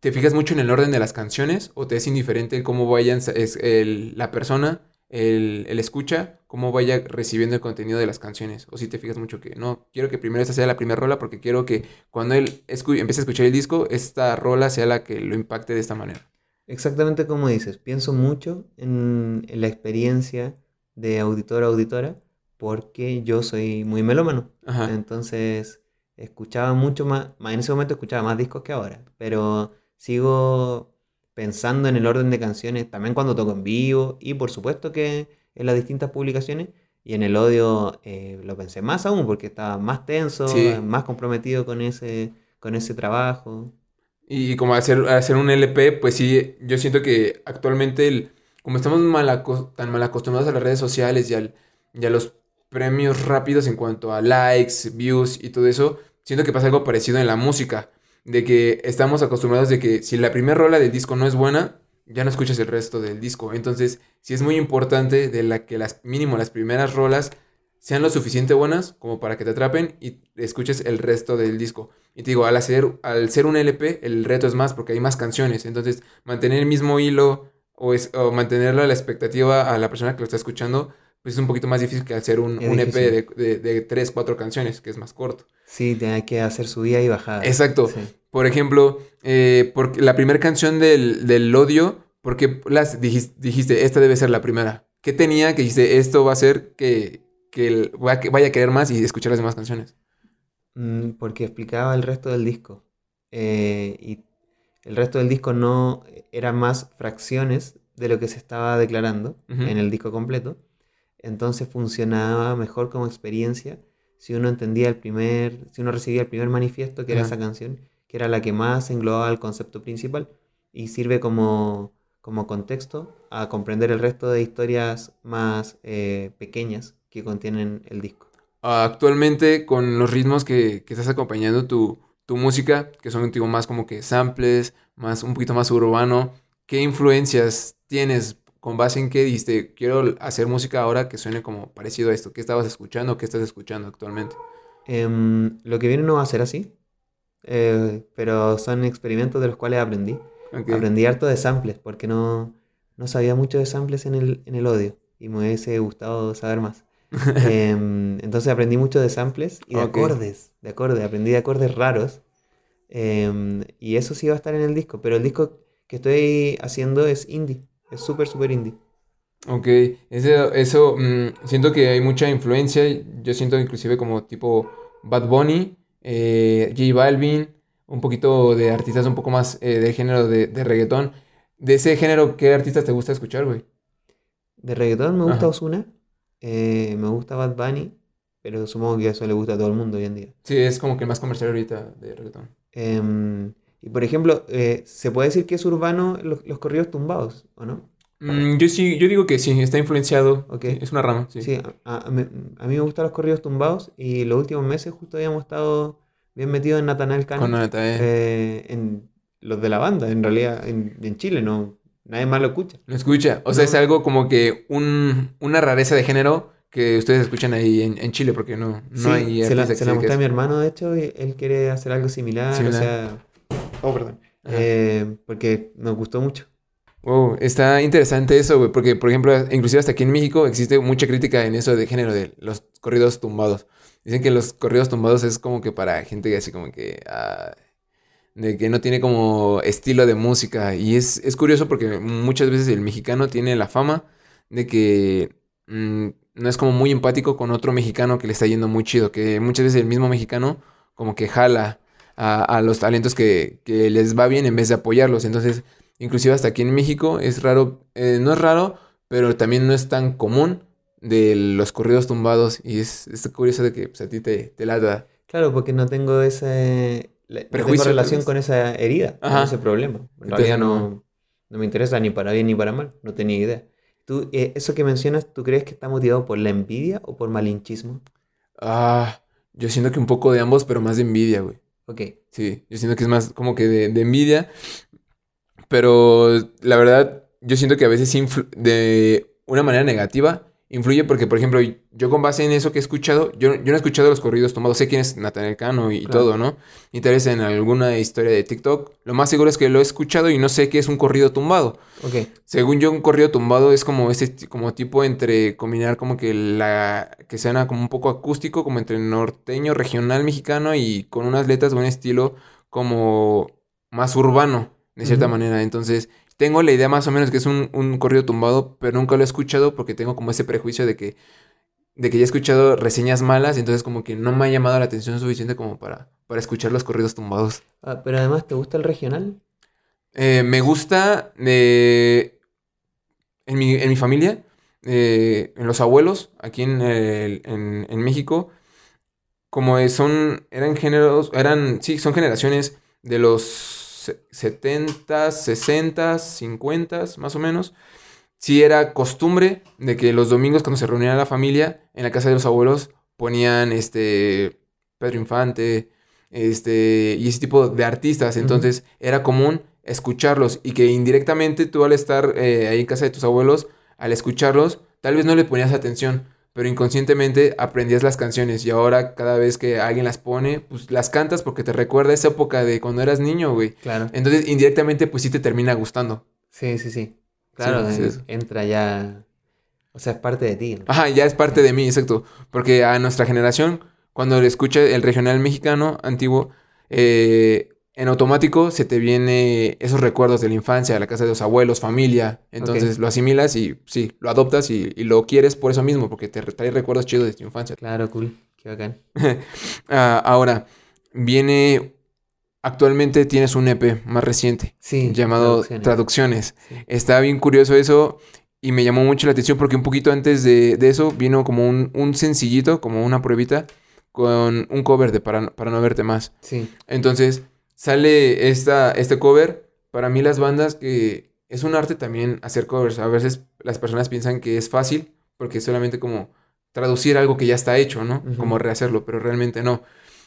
¿te fijas mucho en el orden de las canciones o te es indiferente cómo vayan es, el- la persona, el, el escucha, cómo vaya recibiendo el contenido de las canciones? O si te fijas mucho que no, quiero que primero esta sea la primera rola porque quiero que cuando él empiece a escuchar el disco, esta rola sea la que lo impacte de esta manera. Exactamente como dices, pienso mucho en, en la experiencia de auditor a auditora porque yo soy muy melómano. Ajá. Entonces, escuchaba mucho más, más- en ese momento escuchaba más discos que ahora, pero sigo pensando en el orden de canciones, también cuando toco en vivo y por supuesto que en las distintas publicaciones y en el audio eh, lo pensé más aún porque estaba más tenso, Sí. más comprometido con ese, con ese trabajo. Y como hacer, hacer un LP, pues sí, yo siento que actualmente, el, como estamos mal tan mal acostumbrados a las redes sociales y, al, y a los premios rápidos en cuanto a likes, views y todo eso, siento que pasa algo parecido en la música, de que estamos acostumbrados de que si la primera rola del disco no es buena, ya no escuchas el resto del disco. Entonces, sí es muy importante de la que las mínimo las primeras rolas sean lo suficiente buenas como para que te atrapen y escuches el resto del disco. Y te digo, al hacer, al ser un LP, el reto es más porque hay más canciones. Entonces, mantener el mismo hilo o, es, o a la expectativa a la persona que lo está escuchando, pues es un poquito más difícil que hacer un, un EP de, de, de tres, cuatro canciones, que es más corto. Sí, tenía que hacer subida y bajada. Exacto. Sí. Por ejemplo, eh, porque la primera canción del, del odio, ¿por qué las dijis- dijiste, esta debe ser la primera? ¿Qué tenía que dijiste, esto va a hacer que, que el- vaya a- querer más y escuchar las demás canciones? Mm, porque explicaba el resto del disco. Eh, y el resto del disco no eran más fracciones de lo que se estaba declarando en el disco completo. Entonces funcionaba mejor como experiencia si uno entendía el primer, si uno recibía el primer manifiesto, que era esa canción, que era la que más englobaba el concepto principal y sirve como, como contexto a comprender el resto de historias más eh, pequeñas que contienen el disco. Actualmente, con los ritmos que, que estás acompañando tu, tu música, que son digo, más como que samples, más, un poquito más urbano, ¿qué influencias tienes? ¿Con base en qué dijiste, quiero hacer música ahora que suene como parecido a esto? ¿Qué estabas escuchando? ¿Qué estás escuchando actualmente? Em, lo que viene no va a ser así, eh, pero son experimentos de los cuales aprendí. Ok. Aprendí harto de samples, porque no, no sabía mucho de samples en el, en el audio y me hubiese gustado saber más. Em, entonces aprendí mucho de samples y de Ok. acordes, de acordes, aprendí de acordes raros. em, y eso sí va a estar en el disco, pero el disco que estoy haciendo es indie, es súper, súper indie. Ok, eso, eso mm, siento que hay mucha influencia. Yo siento inclusive como tipo Bad Bunny, eh, J Balvin, un poquito de artistas un poco más eh, del género de, de reggaetón. De ese género, ¿qué artistas te gusta escuchar, güey? De reggaetón me gusta Ajá. Ozuna, eh, me gusta Bad Bunny, pero supongo que eso le gusta a todo el mundo hoy en día. Sí, es como que el más comercial ahorita de reggaetón. Y por ejemplo, eh, ¿se puede decir que es urbano los, los corridos tumbados, o no? Mm, yo sí, yo digo que sí, está influenciado. Ok. Sí, es una rama, sí. Sí, a, a- me- a mí me gustan los corridos tumbados y los últimos meses justo habíamos estado bien metidos en Natanael Cano, Con eh. en los de la banda, en realidad, en, en Chile, no, nadie más lo escucha. Lo escucha. O sea, No. es algo como que un, una rareza de género que ustedes escuchan ahí en, en Chile, porque no, no Sí, hay se la, se la mostré a mi hermano, de hecho, y él quiere hacer algo similar, o Similar. sea... Oh, perdón. Eh, porque nos gustó mucho. Wow, está interesante eso, güey, porque, por ejemplo, inclusive hasta aquí en México existe mucha crítica en eso de género de los corridos tumbados. Dicen que los corridos tumbados es como que para gente así como que... ah, de que no tiene como estilo de música. Y es, es curioso porque muchas veces el mexicano tiene la fama de que mm, no es como muy empático con otro mexicano que le está yendo muy chido. Que muchas veces el mismo mexicano como que jala a, a los talentos que, que les va bien en vez de apoyarlos. Entonces, inclusive hasta aquí en México es raro, eh, no es raro, pero también no es tan común de los corridos tumbados. Y es, es curioso de que pues, a ti te, te lata. Claro, porque no tengo ese... no tengo relación con esa herida, con ese problema. En Entonces, realidad no. no, no me interesa ni para bien ni para mal, no tenía idea. Tú, eh, eso que mencionas, ¿tú crees que está motivado por la envidia o por malinchismo? Ah, yo siento que un poco de ambos, pero más de envidia, güey. Ok, Sí, yo siento que es más como que de, envidia. Pero la verdad, yo siento que a veces de una manera negativa influye porque, por ejemplo, yo con base en eso que he escuchado, yo, yo no he escuchado los corridos tumbados, sé quién es Natanael Cano y Claro. todo, ¿no? Tal vez en alguna historia de TikTok, lo más seguro es que lo he escuchado y no sé qué es un corrido tumbado. Ok, Según yo, un corrido tumbado es como ese ti- como tipo entre combinar como que la que suena como un poco acústico, como entre norteño, regional mexicano y con unas letras de un estilo como más urbano, de cierta manera. Entonces, tengo la idea más o menos que es un, un corrido tumbado, pero nunca lo he escuchado porque tengo como ese prejuicio de que de que ya he escuchado reseñas malas, entonces como que no me ha llamado la atención suficiente como para, para escuchar los corridos tumbados. Ah, pero además, ¿te gusta el regional? Eh, me gusta eh, en, mi, en mi familia, eh, en los abuelos, aquí en, el- en, en México, como son, eran géneros, eran, sí, son generaciones de los 70, 60, 50, más o menos. Sí era costumbre de que los domingos cuando se reunían la familia en la casa de los abuelos ponían este Pedro Infante, este y ese tipo de artistas, entonces era común escucharlos y que indirectamente tú al estar eh, ahí en casa de tus abuelos, al escucharlos, tal vez no le ponías atención, pero inconscientemente aprendías las canciones y ahora cada vez que alguien las pone, pues las cantas porque te recuerda esa época de cuando eras niño, güey. Claro. Entonces indirectamente pues sí te termina gustando. Sí, sí, sí. Claro, sí, eso. entra ya. O sea, es parte de ti. ¿no? Ajá, ya es parte de mí, exacto. Porque a nuestra generación, cuando le escucha el regional mexicano antiguo, eh, en automático se te viene esos recuerdos de la infancia, la casa de los abuelos, familia. Entonces lo asimilas y sí, lo adoptas y, y lo quieres por eso mismo, porque te trae recuerdos chidos de tu infancia. Claro, cool. Qué bacán. Ah, ahora, viene. Actualmente tienes un EP más reciente Sí. llamado traducciones. Traducciones. Sí. Está bien curioso eso y me llamó mucho la atención porque un poquito antes de, de eso vino como un, un sencillito, como una pruebita, con un cover de Para, para no verte más. Sí. Entonces sale esta, este cover. Para mí las bandas que es un arte también hacer covers. A veces las personas piensan que es fácil porque es solamente como traducir algo que ya está hecho, ¿no? Como rehacerlo, pero realmente no.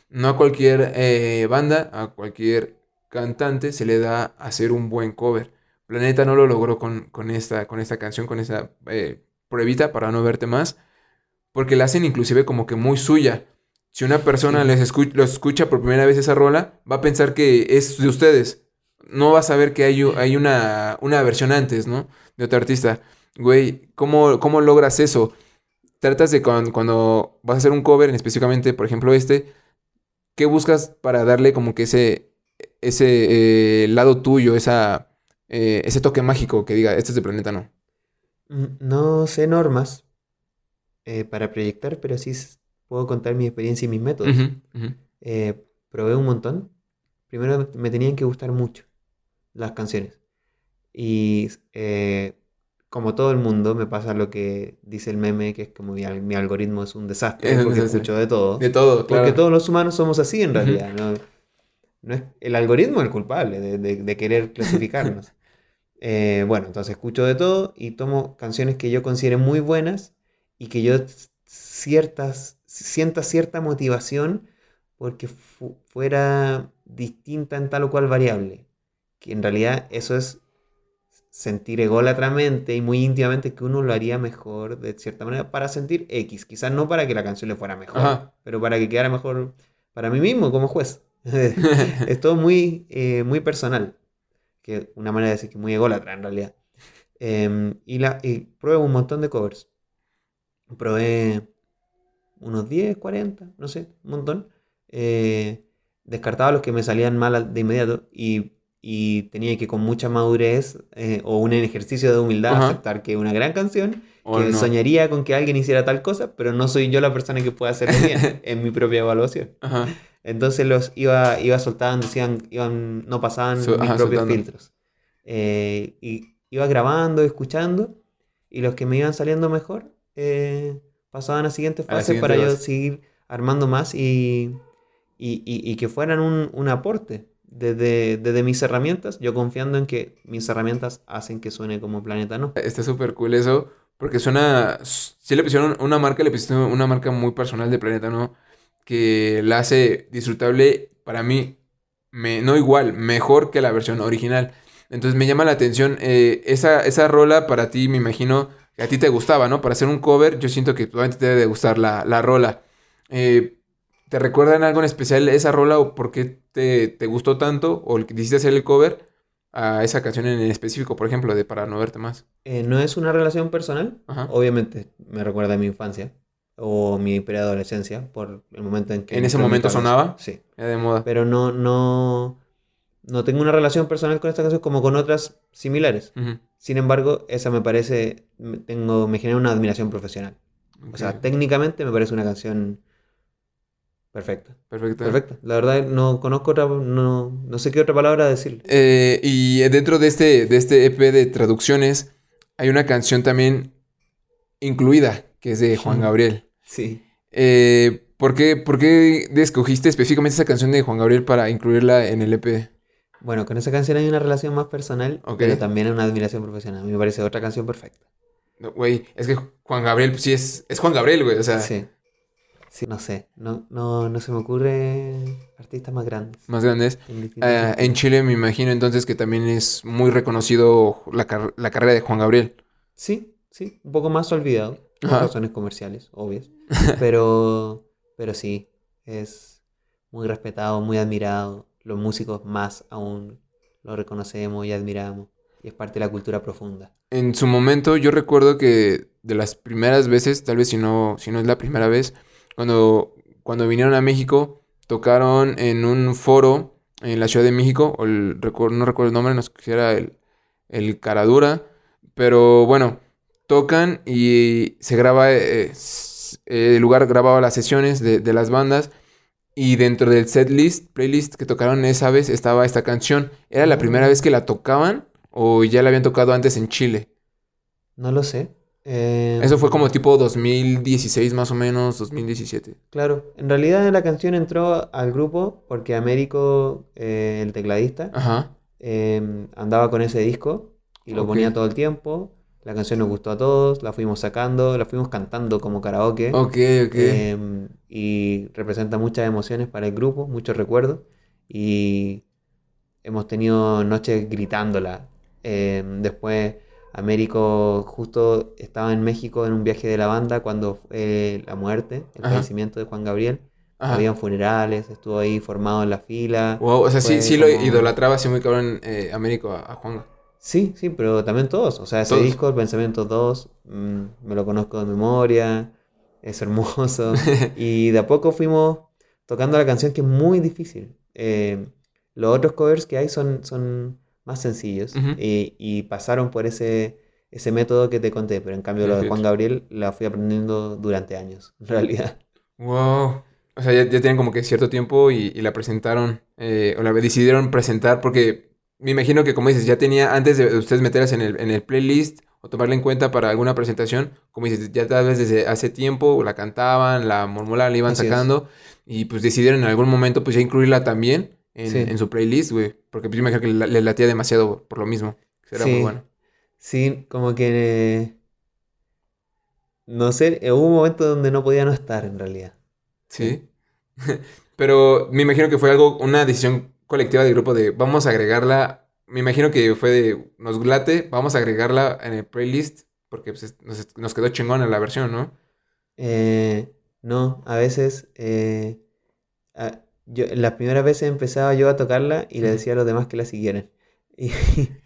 No a cualquier eh, banda, a cualquier cantante se le da hacer un buen cover. Planeta no lo logró con, con esta, con esta canción, con esta eh, pruebita para no verte más, porque la hacen inclusive como que muy suya. Si una persona les escu- lo escucha por primera vez esa rola, va a pensar que es de ustedes. No va a saber que hay, hay una, una versión antes, ¿no? De otro artista. Güey, ¿cómo, cómo logras eso? Tratas de cuan- cuando vas a hacer un cover, en específicamente, por ejemplo, este, ¿qué buscas para darle como que ese, ese eh, lado tuyo, esa, eh, ese toque mágico que diga, este es de Planeta, no? Mm, No sé normas eh, para proyectar, pero sí puedo contar mi experiencia y mis métodos. Ujú, ujú. Eh, probé un montón. Primero me tenían que gustar mucho las canciones. Y eh, como todo el mundo, me pasa lo que dice el meme, que es como mi, mi algoritmo es un desastre Es porque escucho de todo. De todo, claro. Porque todos los humanos somos así en realidad. ¿no? No es, el algoritmo es el culpable de, de- de querer clasificarnos. Eh, bueno, entonces escucho de todo y tomo canciones que yo considere muy buenas y que yo ciertas, sienta cierta motivación porque fu- fuera distinta en tal o cual variable. Que en realidad eso es sentir ególatramente y muy íntimamente que uno lo haría mejor de cierta manera para sentir X. Quizás no para que la canción le fuera mejor, Ajá. pero para que quedara mejor para mí mismo como juez. es todo muy, eh, muy personal. Que una manera de decir que muy ególatra en realidad. Em, y, la, y probé un montón de covers. Probé unos 10, 40, no sé, un montón. Eh, descartaba los que me salían mal al- de inmediato y, y tenía que con mucha madurez eh, o un ejercicio de humildad Ajá. aceptar que una gran canción, O que no. soñaría con que alguien hiciera tal cosa, pero no soy yo la persona que pueda hacerlo bien en mi propia evaluación. Ajá. Entonces los iba, iba soltando, decían, iban, no pasaban mis ajá, propios soltando. filtros. Eh, y iba grabando, escuchando, y los que me iban saliendo mejor eh, pasaban a siguiente A la fase siguiente para yo fase. seguir armando más y, y, y- y que fueran un, un aporte desde, desde mis herramientas, yo confiando en que mis herramientas hacen que suene como Planeta No. Está súper cool eso, porque suena, sí le pusieron una marca, le pusieron una marca muy personal de Planeta, ¿no? Que la hace disfrutable para mí, me, no igual, mejor que la versión original. Entonces me llama la atención, eh, esa, esa rola para ti, me imagino, que a ti te gustaba, ¿no? Para hacer un cover, yo siento que probablemente te debe de gustar la, la rola. Eh, ¿Te recuerdan algo en especial esa rola o por qué te, te gustó tanto o quisiste hacer el cover a esa canción en específico, por ejemplo, de Para no verte más? Eh, no es una relación personal, Ajá. obviamente me recuerda a mi infancia o mi preadolescencia por el momento en que... ¿En ese momento sonaba? Sí, Era de moda. pero no, no, no tengo una relación personal con esta canción como con otras similares. Sin embargo, esa me parece, me- tengo, me genera una admiración profesional. O sea, técnicamente me parece una canción perfecta. perfecto. Perfecta. La verdad no conozco otra, no, no sé qué otra palabra decirle. Eh, y dentro de este, de este EP de traducciones, hay una canción también incluida, que es de Juan Gabriel. Sí. Eh, ¿por qué, por qué escogiste específicamente esa canción de Juan Gabriel para incluirla en el EP? Bueno, con esa canción hay una relación más personal, Ok. pero también una admiración profesional. A mí me parece otra canción perfecta. No, Güey, es que Juan Gabriel, pues sí es, es Juan Gabriel, güey. O sea, Sí. Sí, no sé. No, no, no se me ocurre artistas más grandes. más grandes. en Ah, en. Chile me imagino entonces que también es muy reconocido la, car- la carrera de Juan Gabriel. Sí, sí. Un poco más olvidado. Por Ajá. razones comerciales, obvias. Pero, pero sí. Es muy respetado, muy admirado. Los músicos más aún lo reconocemos y admiramos. Y es parte de la cultura profunda. En su momento yo recuerdo que de las primeras veces, tal vez si no, si no es la primera vez, cuando, cuando vinieron a México, tocaron en un foro en la Ciudad de México, o el, no recuerdo el nombre, no sé si era el, el Caradura, pero bueno, tocan y se graba, eh, eh, el lugar grababa las sesiones de, de las bandas. Y dentro del setlist, playlist que tocaron esa vez estaba esta canción. ¿Era la primera vez que la tocaban o ya la habían tocado antes en Chile? No lo sé. Eh, Eso fue como tipo 2016 más o menos, 2017. Claro, en realidad la canción entró al grupo porque Américo, eh, el tecladista, Ajá. eh, andaba con ese disco y lo ponía todo el tiempo. La canción nos gustó a todos, la fuimos sacando, la fuimos cantando como karaoke. Ok, ok. Y representa muchas emociones para el grupo, muchos recuerdos. Y hemos tenido noches gritándola. Eh, después, Américo justo estaba en México en un viaje de la banda cuando fue la muerte, el Ajá. fallecimiento de Juan Gabriel. Ajá. Habían funerales, estuvo ahí formado en la fila. Wow, o sea, sí, sí lo idolatraba así muy cabrón eh, Américo a, a Juan. Sí, sí, pero también todos. O sea, ese Todos. disco, El Pensamiento 2, mm, me lo conozco de memoria, es hermoso. y de a poco fuimos tocando la canción que es muy difícil. Eh, los otros covers que hay son, son más sencillos y, y pasaron por ese, ese método que te conté, pero en cambio lo de. Juan Gabriel la fui aprendiendo durante años, en realidad. Wow. O sea, ya, ya tienen como que cierto tiempo y, y la presentaron, eh, o la decidieron presentar porque me imagino que como dices, ya tenía, antes de ustedes meterlas en el, en el playlist o tomarla en cuenta para alguna presentación, como dices, ya tal vez desde hace tiempo la cantaban, la murmuraban, la iban Así es. sacando y pues decidieron en algún momento pues ya incluirla también en, Sí. en su playlist, güey, porque pues yo me imagino que le latía demasiado por lo mismo. Muy Sí. bueno. Sí, como que... eh, no sé, hubo un momento donde no podía no estar en realidad. Sí. Pero me imagino que fue algo, una decisión colectiva del grupo de vamos a agregarla. Me imagino que fue de nos late, vamos a agregarla en el playlist porque pues, es- nos, nos quedó chingona la versión, ¿no? Eh, no, a veces, eh, a- yo, las primeras veces empezaba yo a tocarla y le decía a los demás que la siguieran. Y,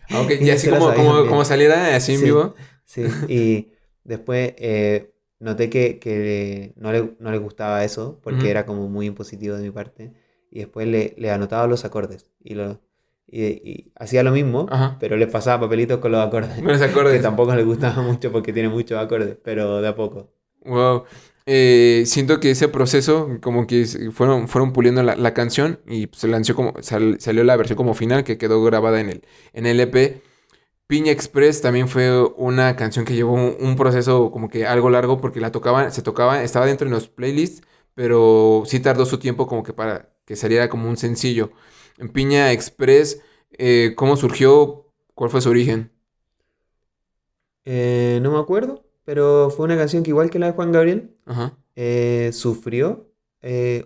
Ah, y y así la como, como, como saliera así en Sí. vivo. Sí, y después eh, noté que, que no le, no le gustaba eso porque era como muy impositivo de mi parte. Y después le, le anotaba los acordes y, lo, y, y hacía lo mismo, Ajá. pero le pasaba papelitos con los acordes. Con los Que acordes. tampoco le gustaba mucho porque tiene muchos acordes, pero de a poco. Wow. Eh, siento que ese proceso, como que fueron, fueron puliendo la, la canción y se lanzó como, sal- salió la versión como final que quedó grabada en el, en el EP. Piña Express también fue una canción que llevó un, un proceso como que algo largo porque la tocaban, se tocaba, estaba dentro de los playlists, pero sí tardó su tiempo como que para que saliera como un sencillo. En Piña Express, eh, ¿cómo surgió? ¿Cuál fue su origen? Eh, no me acuerdo, pero fue una canción que igual que la de Juan Gabriel, Ajá. eh, sufrió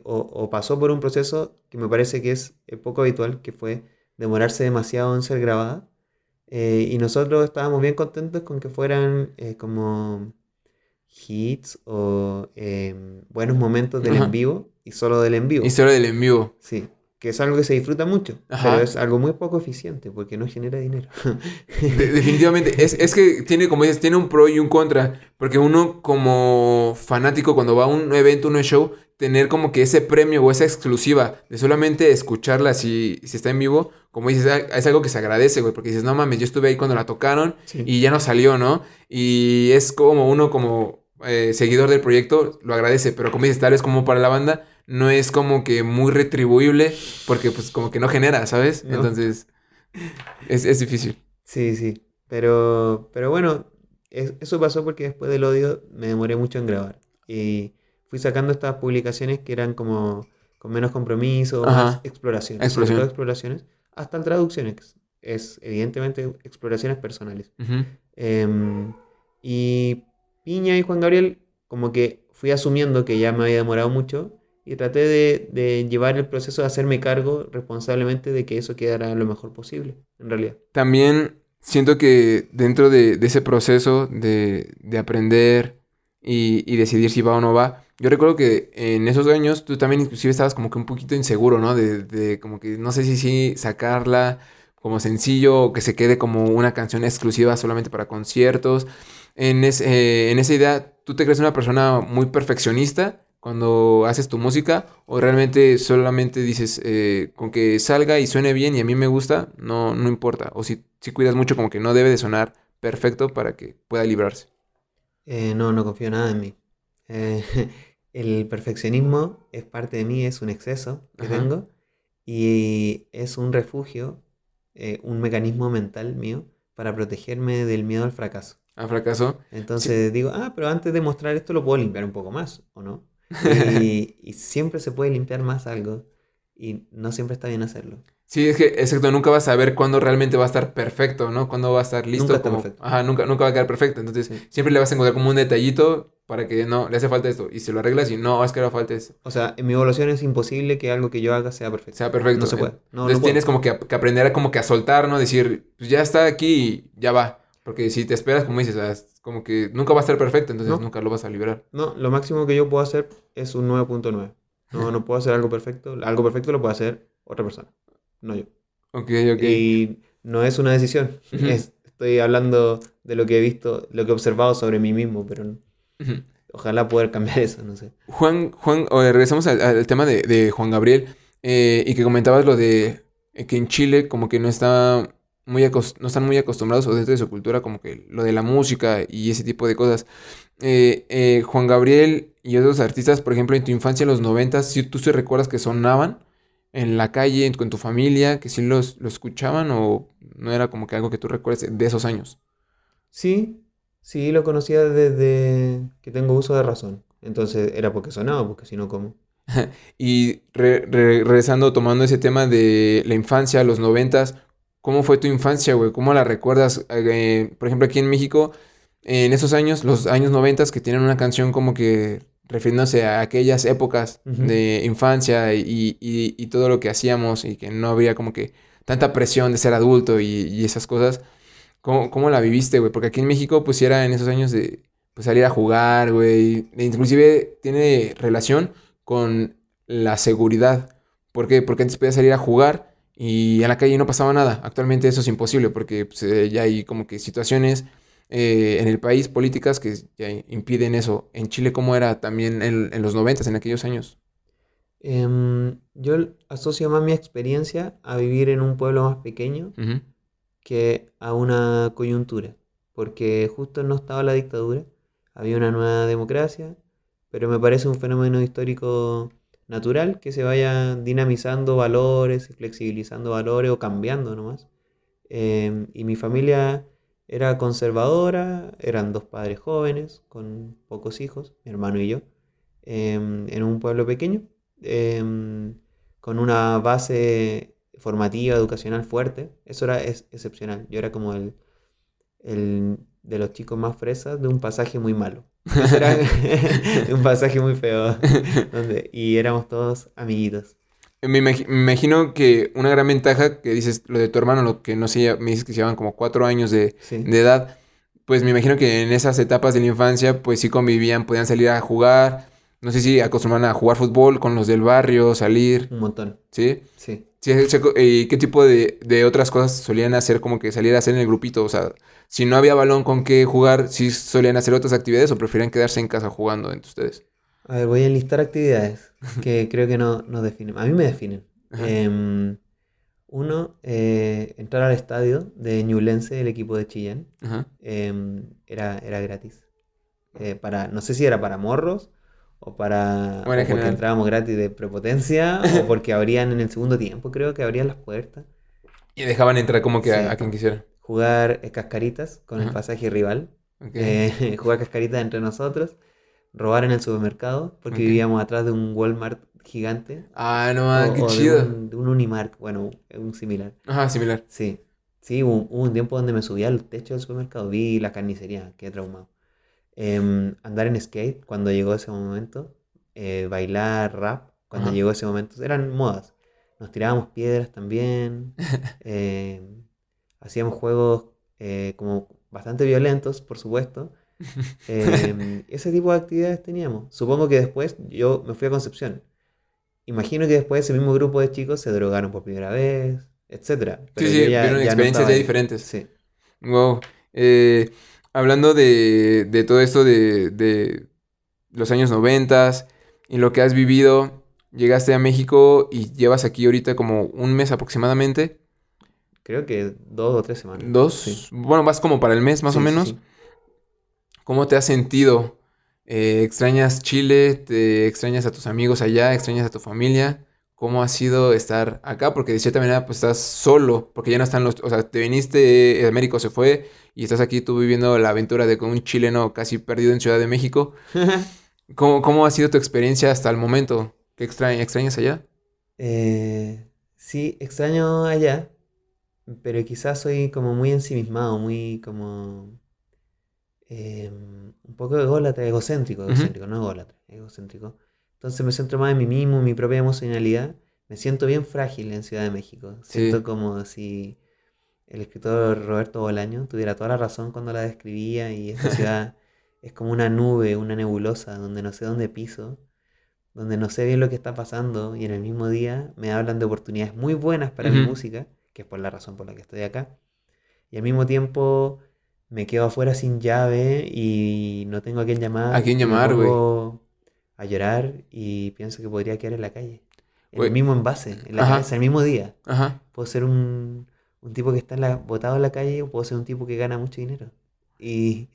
o, o pasó por un proceso que me parece que es poco habitual, que fue demorarse demasiado en ser grabada. Y nosotros estábamos bien contentos con que fueran como hits o em, buenos momentos del Ajá. en vivo y solo del en vivo. Historia del en vivo. Sí, que es algo que se disfruta mucho, Ajá. pero es algo muy poco eficiente porque no genera dinero. De- definitivamente. Es, es que tiene, como dices, tiene un pro y un contra. Porque uno, como fanático, cuando va a un evento, un show, tener como que ese premio o esa exclusiva de solamente escucharla si, si está en vivo, como dices, es algo que se agradece, güey. Porque dices, no mames, yo estuve ahí cuando la tocaron Sí. y ya no salió, ¿no? Y es como uno, como eh, seguidor del proyecto, lo agradece. Pero como dices, tal vez como para la banda, no es como que muy retribuible porque, pues, como que no genera, ¿sabes? No. Entonces, es, es difícil. Sí, sí. Pero, pero bueno, es- eso pasó porque después del odio me demoré mucho en grabar. Y fui sacando estas publicaciones que eran como con menos compromiso, Ajá. más exploraciones. Exploración. exploraciones, hasta traducciones. Es evidentemente exploraciones personales. Em, y Piña y Juan Gabriel, como que fui asumiendo que ya me había demorado mucho y traté de, de llevar el proceso de hacerme cargo responsablemente de que eso quedara lo mejor posible, en realidad. También siento que dentro de, de ese proceso de, de aprender y, y decidir si va o no va, yo recuerdo que en esos años tú también inclusive estabas como que un poquito inseguro, ¿no? De, como que no sé si sí sacarla como sencillo o que se quede como una canción exclusiva solamente para conciertos. En, es- eh, en esa idea, ¿tú te crees una persona muy perfeccionista cuando haces tu música o realmente solamente dices eh, con que salga y suene bien y a mí me gusta, no, no importa? O si, si cuidas mucho como que no debe de sonar perfecto para que pueda librarse. Eh, no, no confío nada en mí. Eh, el perfeccionismo es parte de mí, es un exceso que Ajá. tengo y es un refugio, eh, un mecanismo mental mío para protegerme del miedo al fracaso. A fracaso. Entonces digo, ah, pero antes de mostrar esto lo puedo limpiar un poco más, ¿o no? Y, y siempre se puede limpiar más algo y no siempre está bien hacerlo. Sí, es que, exacto, nunca vas a ver cuándo realmente va a estar perfecto, ¿no? Cuándo va a estar listo. Nunca como- perfecto. Ajá, nunca, nunca va a quedar perfecto. Entonces, Sí. siempre le vas a encontrar como un detallito para que no, le hace falta esto. Y se lo arreglas y no, es que le falta esto. O sea, en mi evaluación es imposible que algo que yo haga sea perfecto. Sea perfecto. No se puede. No, no Entonces puedo. tienes como que, que aprender a como que a soltar, ¿no? Decir, pues ya está aquí y ya va. Porque si te esperas, como dices, ah, como que nunca va a estar perfecto, entonces No. nunca lo vas a liberar. No, lo máximo que yo puedo hacer es un 9.9. No, no puedo hacer algo perfecto. Algo perfecto lo puede hacer otra persona, no yo. Ok, ok. Y no es una decisión. Es, estoy hablando de lo que he visto, lo que he observado sobre mí mismo, pero ojalá poder cambiar eso, no sé. Juan, Juan, eh, regresamos al, al tema de, de Juan Gabriel eh, y que comentabas lo de eh, que en Chile como que no está muy no están muy acostumbrados o dentro de su cultura como que lo de la música y ese tipo de cosas. Eh, eh, Juan Gabriel y otros artistas, por ejemplo, en tu infancia en los noventas, si tú sí recuerdas que sonaban en la calle, en- con tu familia, que sí los, lo escuchaban o no era como que algo que tú recuerdes de esos años. Sí, sí, lo conocía desde que tengo uso de razón. Entonces era porque sonaba, porque si no, ¿cómo? Y re- re- regresando, tomando ese tema de la infancia, los noventas, ¿cómo fue tu infancia, güey? ¿Cómo la recuerdas? Eh, por ejemplo, aquí en México, en esos años, los años noventas, que tienen una canción como que refiriéndose a aquellas épocas Ujú. de infancia y, y- y todo lo que hacíamos y que no había como que tanta presión de ser adulto y, y esas cosas. ¿Cómo, cómo la viviste, güey? Porque aquí en México, pues era en esos años de pues, salir a jugar, güey. E Inclusive tiene relación con la seguridad. ¿Por qué? Porque antes podías salir a jugar y en la calle no pasaba nada. Actualmente eso es imposible porque pues, eh, ya hay como que situaciones eh, en el país, políticas, que ya impiden eso. En Chile, ¿cómo era también en, en los noventas, en aquellos años? Em, yo asocio más mi experiencia a vivir en un pueblo más pequeño que a una coyuntura, porque justo no estaba la dictadura, había una nueva democracia, pero me parece un fenómeno histórico natural que se vaya dinamizando valores flexibilizando valores o cambiando nomás. Em, y mi familia era conservadora, eran dos padres jóvenes con pocos hijos, mi hermano y yo, em, en un pueblo pequeño, em, con una base formativa, educacional fuerte. Eso era es, excepcional. Yo era como el, el de los chicos más fresas de un pasaje muy malo. Era un pasaje muy feo. donde- y éramos todos amiguitos. Me, imagi- me imagino que una gran ventaja que dices, lo de tu hermano, lo que no sé, me dices que se llevan como cuatro años de, Sí. de edad, pues me imagino que en esas etapas de la infancia, pues sí convivían, podían salir a jugar, no sé si acostumbraban a jugar fútbol con los del barrio, salir, Un montón. ¿sí? Sí. ¿Y qué tipo de, de otras cosas solían hacer como que salir a hacer en el grupito? O sea, si no había balón con qué jugar, ¿sí solían hacer otras actividades o preferían quedarse en casa jugando entre ustedes? A ver, voy a enlistar actividades que creo que no nos definen. A mí me definen. Em, uno, eh, entrar al estadio de Ñublense, el equipo de Chillán. Em, era, era gratis. Eh, para, no sé si era para morros o para Bueno, o porque general. entrábamos gratis de prepotencia o porque abrían en el segundo tiempo, creo que abrían las puertas. Y dejaban entrar como que a quien quisiera. Jugar eh, cascaritas con el pasaje rival. Eh, jugar cascaritas entre nosotros. Robar en el supermercado, porque vivíamos atrás de un Walmart gigante. Ah, no, ah, o- qué o de chido. un, de un Unimark, bueno, un similar. Ajá, similar. Sí, sí, hubo, hubo un tiempo donde me subía al techo del supermercado, vi la carnicería, qué traumado. Em, andar en skate cuando llegó ese momento, eh, bailar rap cuando Ajá. llegó ese momento, eran modas. Nos tirábamos piedras también, em, hacíamos juegos eh, como bastante violentos, por supuesto. Em, ese tipo de actividades teníamos. Supongo que después yo me fui a Concepción. Imagino que después ese mismo grupo de chicos se drogaron por primera vez, etcétera. Sí, Pero sí, ya- vieron ya experiencias ya diferentes. Sí. Wow. Eh, hablando de, de todo esto de, de los años noventas y lo que has vivido, llegaste a México y llevas aquí ahorita como un mes aproximadamente. Creo que dos o tres semanas. Dos. Sí. Bueno, vas como para el mes más Sí, o menos. sí. ¿Cómo te has sentido? Eh, ¿extrañas Chile? ¿Te extrañas a tus amigos allá? ¿Extrañas a tu familia? ¿Cómo ha sido estar acá? Porque de cierta manera pues estás solo, porque ya no están los... O sea, te viniste, eh, Américo se fue y estás aquí tú viviendo la aventura de con un chileno casi perdido en Ciudad de México. ¿Cómo, cómo ha sido tu experiencia hasta el momento? ¿Qué extra- extrañas allá? Eh, sí, extraño allá, pero quizás soy como muy ensimismado, muy como em, un poco ególatra, egocéntrico, egocéntrico, no ególatra, egocéntrico. Entonces me centro más en mí mismo, en mi propia emocionalidad. Me siento bien frágil en Ciudad de México. Siento Sí. como si el escritor Roberto Bolaño tuviera toda la razón cuando la describía y esta ciudad es como una nube, una nebulosa, donde no sé dónde piso, donde no sé bien lo que está pasando y en el mismo día me hablan de oportunidades muy buenas para mi música, que es por la razón por la que estoy acá, y al mismo tiempo me quedo afuera sin llave y no tengo a quién llamar. ¿A quién llamar, güey? a llorar y pienso que podría quedar en la calle. En el mismo envase, en la Ajá. cabeza, el mismo día. Ajá. Puedo ser un, un tipo que está en la, botado en la calle o puedo ser un tipo que gana mucho dinero. Y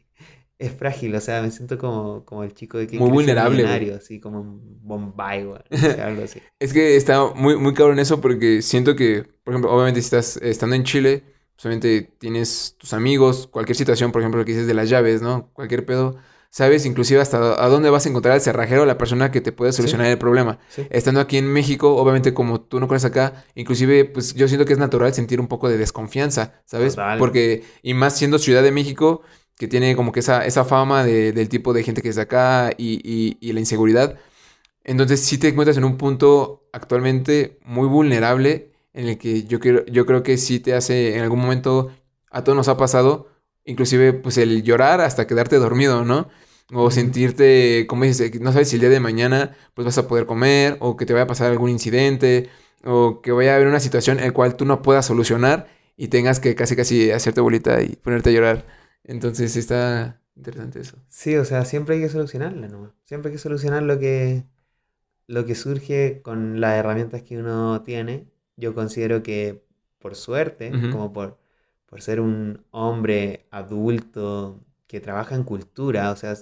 es frágil, o sea, me siento como, como el chico de que Muy vulnerable, así como un Bombay, güey, o sea, algo así. Es que está muy, muy cabrón eso porque siento que, por ejemplo, obviamente si estás estando en Chile, pues, obviamente tienes tus amigos, cualquier situación, por ejemplo, lo que dices de las llaves, ¿no? Cualquier pedo, sabes inclusive hasta a dónde vas a encontrar al cerrajero la persona que te puede solucionar el problema. Sí. Estando aquí en México, obviamente como tú no conoces acá, inclusive pues yo siento que es natural sentir un poco de desconfianza, ¿sabes? Total. Porque, y más siendo Ciudad de México, que tiene como que esa, esa fama de- del tipo de gente que es de acá y, y- y la inseguridad, entonces sí te encuentras en un punto actualmente muy vulnerable en el que yo, quiero, yo creo que sí te hace en algún momento, a todos nos ha pasado, inclusive pues el llorar hasta quedarte dormido, ¿no? O sentirte, como dices, no sabes si el día de mañana pues vas a poder comer o que te vaya a pasar algún incidente o que vaya a haber una situación en la cual tú no puedas solucionar y tengas que casi casi hacerte bolita y ponerte a llorar. Entonces está interesante eso. Sí, o sea, siempre hay que solucionarla, ¿no? Siempre hay que solucionar lo que, lo que surge con las herramientas que uno tiene. Yo considero que por suerte, Ujú. como por, por ser un hombre adulto que trabaja en cultura, o sea,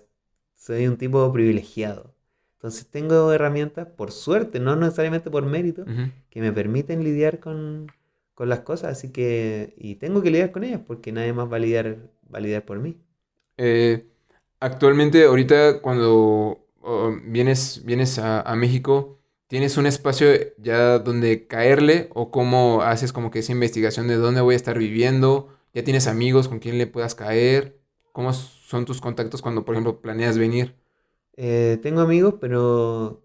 soy un tipo privilegiado. Entonces tengo herramientas, por suerte, no necesariamente por mérito, Ujú. que me permiten lidiar con, con las cosas, así que, y tengo que lidiar con ellas porque nadie más va a lidiar, va a lidiar por mí. Eh, actualmente, ahorita cuando oh, vienes, vienes a, a México, ¿tienes un espacio ya donde caerle o cómo haces como que esa investigación de dónde voy a estar viviendo? ¿Ya tienes amigos con quien le puedas caer? ¿Cómo son tus contactos cuando, por ejemplo, planeas venir? Eh, tengo amigos, pero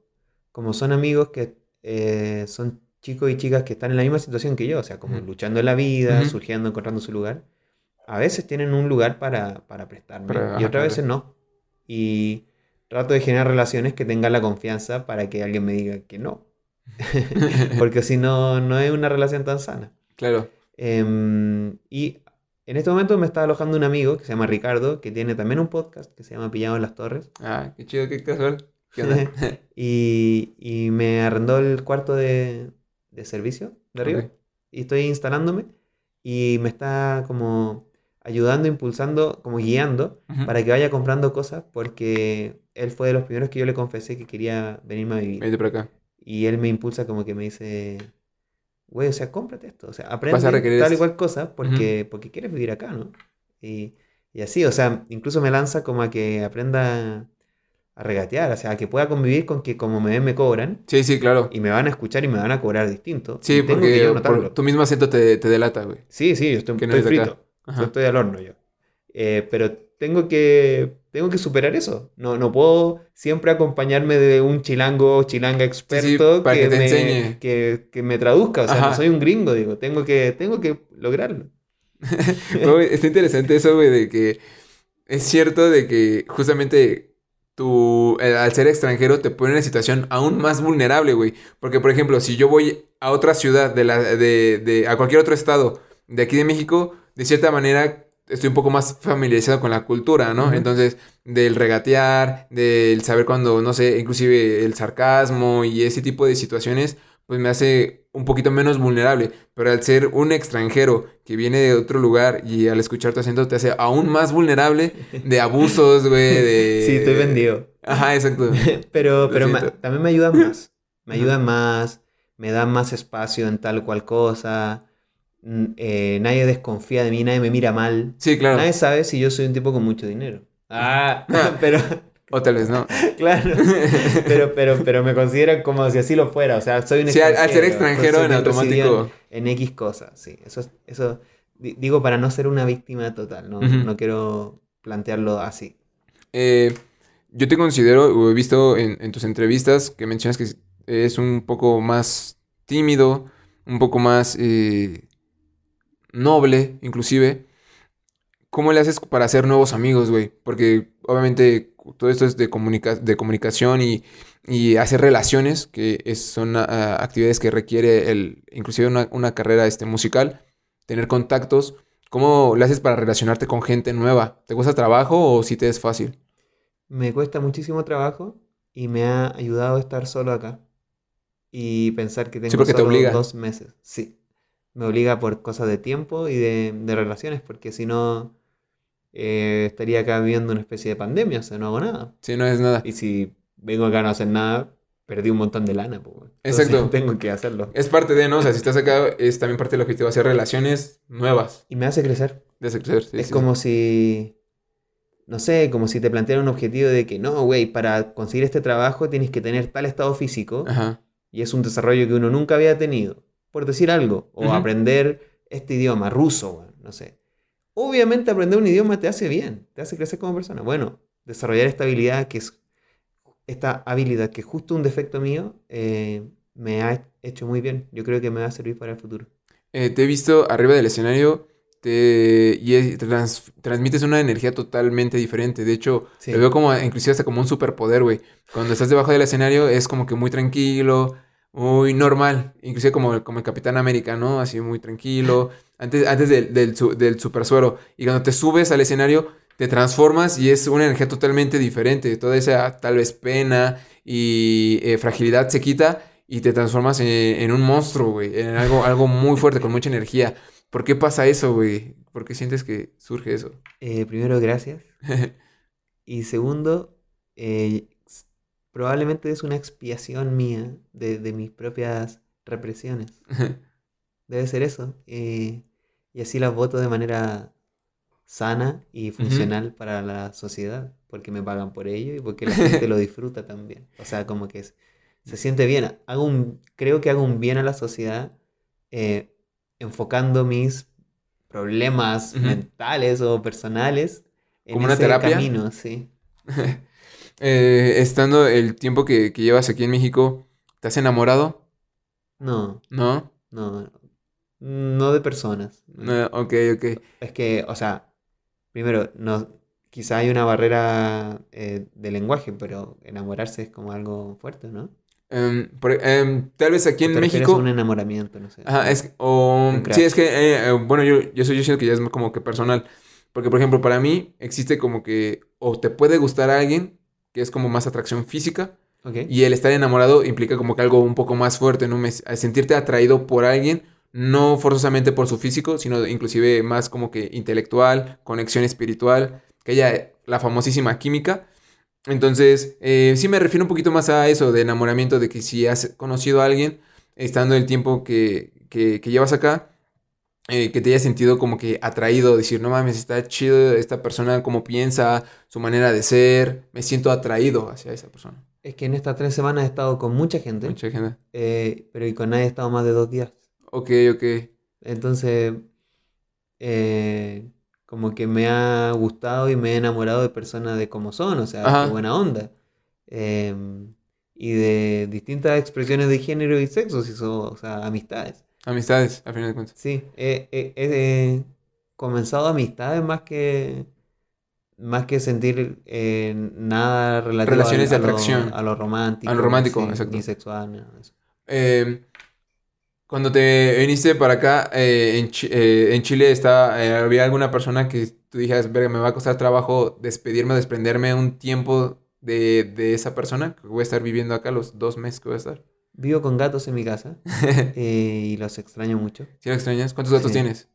como son amigos que eh, son chicos y chicas que están en la misma situación que yo, o sea, como Ujú. luchando en la vida, surgiendo, encontrando su lugar, a veces tienen un lugar para, para prestarme Para- y otras claro. veces no. Y trato de generar relaciones que tengan la confianza para que alguien me diga que no. Porque si no, no es una relación tan sana. Claro. Em, y en este momento me está alojando un amigo que se llama Ricardo, que tiene también un podcast que se llama Pillado en las Torres. Ah, qué chido, qué casual. ¿Qué onda? Y, y me arrendó el cuarto de, de servicio de arriba. Y estoy instalándome y me está como ayudando, impulsando, como guiando para que vaya comprando cosas porque él fue de los primeros que yo le confesé que quería venirme a vivir. Vente por acá. Y él me impulsa como que me dice, güey, o sea, cómprate esto, o sea, aprende tal y esto". cual cosa porque, porque quieres vivir acá, ¿no? Y, y así, o sea, incluso me lanza como a que aprenda a regatear, o sea, a que pueda convivir con que como me ven me cobran Sí, sí, claro. y me van a escuchar y me van a cobrar distinto. Sí, y tengo porque que yo por tu mismo acento te, te delata, güey. Sí, sí, yo estoy, que no estoy frito, Ajá. yo estoy al horno yo. Eh, pero tengo que, tengo que superar eso. No, no puedo siempre acompañarme de un chilango o chilanga experto para que te me. Que, que me traduzca. O sea, Ajá. no soy un gringo, digo. Tengo que, tengo que lograrlo. Güey, está interesante eso, güey, de que es cierto de que justamente tú, eh, al ser extranjero, te pone en una situación aún más vulnerable, güey. Porque, por ejemplo, si yo voy a otra ciudad, de la, de, de- a cualquier otro estado de aquí de México, de cierta manera estoy un poco más familiarizado con la cultura, ¿no? Entonces, del regatear, del saber cuando, no sé, inclusive el sarcasmo y ese tipo de situaciones, pues me hace un poquito menos vulnerable. Pero al ser un extranjero que viene de otro lugar y al escuchar tu acento te hace aún más vulnerable de abusos, güey, de... Sí, estoy vendido. Ajá, exacto. Pero, pero también me ayudan más. Me Ajá. ayudan más, me dan más espacio en tal cual cosa. Eh, nadie desconfía de mí, nadie me mira mal. Sí, claro. Nadie sabe si yo soy un tipo con mucho dinero. Ah, pero O tal vez no. claro. Pero, pero, pero me consideran como si así lo fuera. O sea, soy un Sí, al, al ser extranjero en automático... En, en X cosas, sí. Eso, es- eso di- digo para no ser una víctima total. No, no quiero plantearlo así. Eh, yo te considero, o he visto en, en tus entrevistas que mencionas que es un poco más tímido, un poco más eh, noble, inclusive. ¿Cómo le haces para hacer nuevos amigos, güey? Porque obviamente todo esto es de, comunica- de comunicación y, y hacer relaciones, que es- son ah, actividades que requiere el, inclusive una, una carrera este, musical, tener contactos. ¿Cómo le haces para relacionarte con gente nueva? ¿Te cuesta trabajo o si te es fácil? Me cuesta muchísimo trabajo y me ha ayudado a estar solo acá. Y pensar que tengo te solo dos meses. Sí. Me obliga por cosas de tiempo y de, de relaciones, porque si no eh, estaría acá viviendo una especie de pandemia, o sea, no hago nada. Sí, no es nada. Y si vengo acá a no hacer nada, perdí un montón de lana. pues. Entonces, Exacto. tengo que hacerlo. Es parte de, ¿no? O sea, si estás acá, es también parte del objetivo, hacer relaciones nuevas. Y me hace crecer. De hacer crecer, sí, es sí, como si, no sé, como si te plantearan un objetivo de que no, güey, para conseguir este trabajo tienes que tener tal estado físico. Ajá. y es un desarrollo que uno nunca había tenido, por decir algo, o aprender este idioma, ruso, no sé. Obviamente aprender un idioma te hace bien, te hace crecer como persona. Bueno, desarrollar esta habilidad que es, esta habilidad que es justo un defecto mío, eh, me ha hecho muy bien. Yo creo que me va a servir para el futuro. Eh, te he visto arriba del escenario te, y trans- transmites una energía totalmente diferente. De hecho, Sí. lo veo como, inclusive hasta como un superpoder, güey. Cuando estás debajo del escenario es como que muy tranquilo, muy normal. Inclusive como, como el Capitán América, ¿no? Así muy tranquilo. Antes, antes del, del, su- del super suero. Y cuando te subes al escenario, te transformas y es una energía totalmente diferente. Toda esa tal vez pena y eh, fragilidad se quita y te transformas en, en un monstruo, güey. En algo, algo muy fuerte, con mucha energía. ¿Por qué pasa eso, güey? ¿Por qué sientes que surge eso? Eh, primero, gracias. Y segundo, eh, probablemente es una expiación mía de, de mis propias represiones. Debe ser eso. eh, y así las voto de manera sana y funcional para la sociedad, porque me pagan por ello y porque la gente lo disfruta también. O sea, como que es- se siente bien. Hago un, creo que hago un bien a la sociedad eh, enfocando mis problemas mentales o personales en ¿Como una ese terapia? camino, sí. Eh, estando el tiempo que, que llevas aquí en México, ¿te has enamorado? No, ¿No? no, no de personas. No, ok, ok. Es que, o sea, primero, no, quizá hay una barrera eh, de lenguaje, pero enamorarse es como algo fuerte, ¿no? Por- em, tal vez aquí ¿O en te México... un enamoramiento, no sé. Ajá, es o sí, es que eh, eh, bueno, yo yo soy yo siento que ya es como que personal, porque por ejemplo, para mí existe como que o te puede gustar a alguien que es como más atracción física y el estar enamorado implica como que algo un poco más fuerte, ¿no? Me- sentirte atraído por alguien no forzosamente por su físico, sino inclusive más como que intelectual, conexión espiritual, que haya la famosísima química. Entonces, eh, sí me refiero un poquito más a eso de enamoramiento, de que si has conocido a alguien, estando el tiempo que, que- que llevas acá, eh, que te haya sentido como que atraído, decir, no mames, está chido esta persona, cómo piensa, su manera de ser, me siento atraído hacia esa persona. Es que en estas tres semanas he estado con mucha gente, Mucha gente. eh, pero y con nadie he estado más de dos días. Ok, ok. Entonces, eh, como que me ha gustado y me he enamorado de personas de cómo son, o sea, Ajá. de buena onda. Em, y de distintas expresiones de género y sexo, si son, o sea, amistades. Amistades, al final de cuentas. Sí, he, he- he comenzado amistades más que, más que sentir eh, nada relativo Relaciones de a, lo, atracción. a lo romántico, A lo romántico, sí, exacto. ni sexual, nada de. Eh, cuando te viniste para acá, eh, en, eh, en Chile está, eh, ¿había alguna persona que tú dijeras, verga, me va a costar trabajo despedirme, desprenderme un tiempo de, de esa persona que voy a estar viviendo acá los dos meses que voy a estar? Vivo con gatos en mi casa eh, y los extraño mucho. ¿Sí lo extrañas? ¿Cuántos gatos Sí. tienes?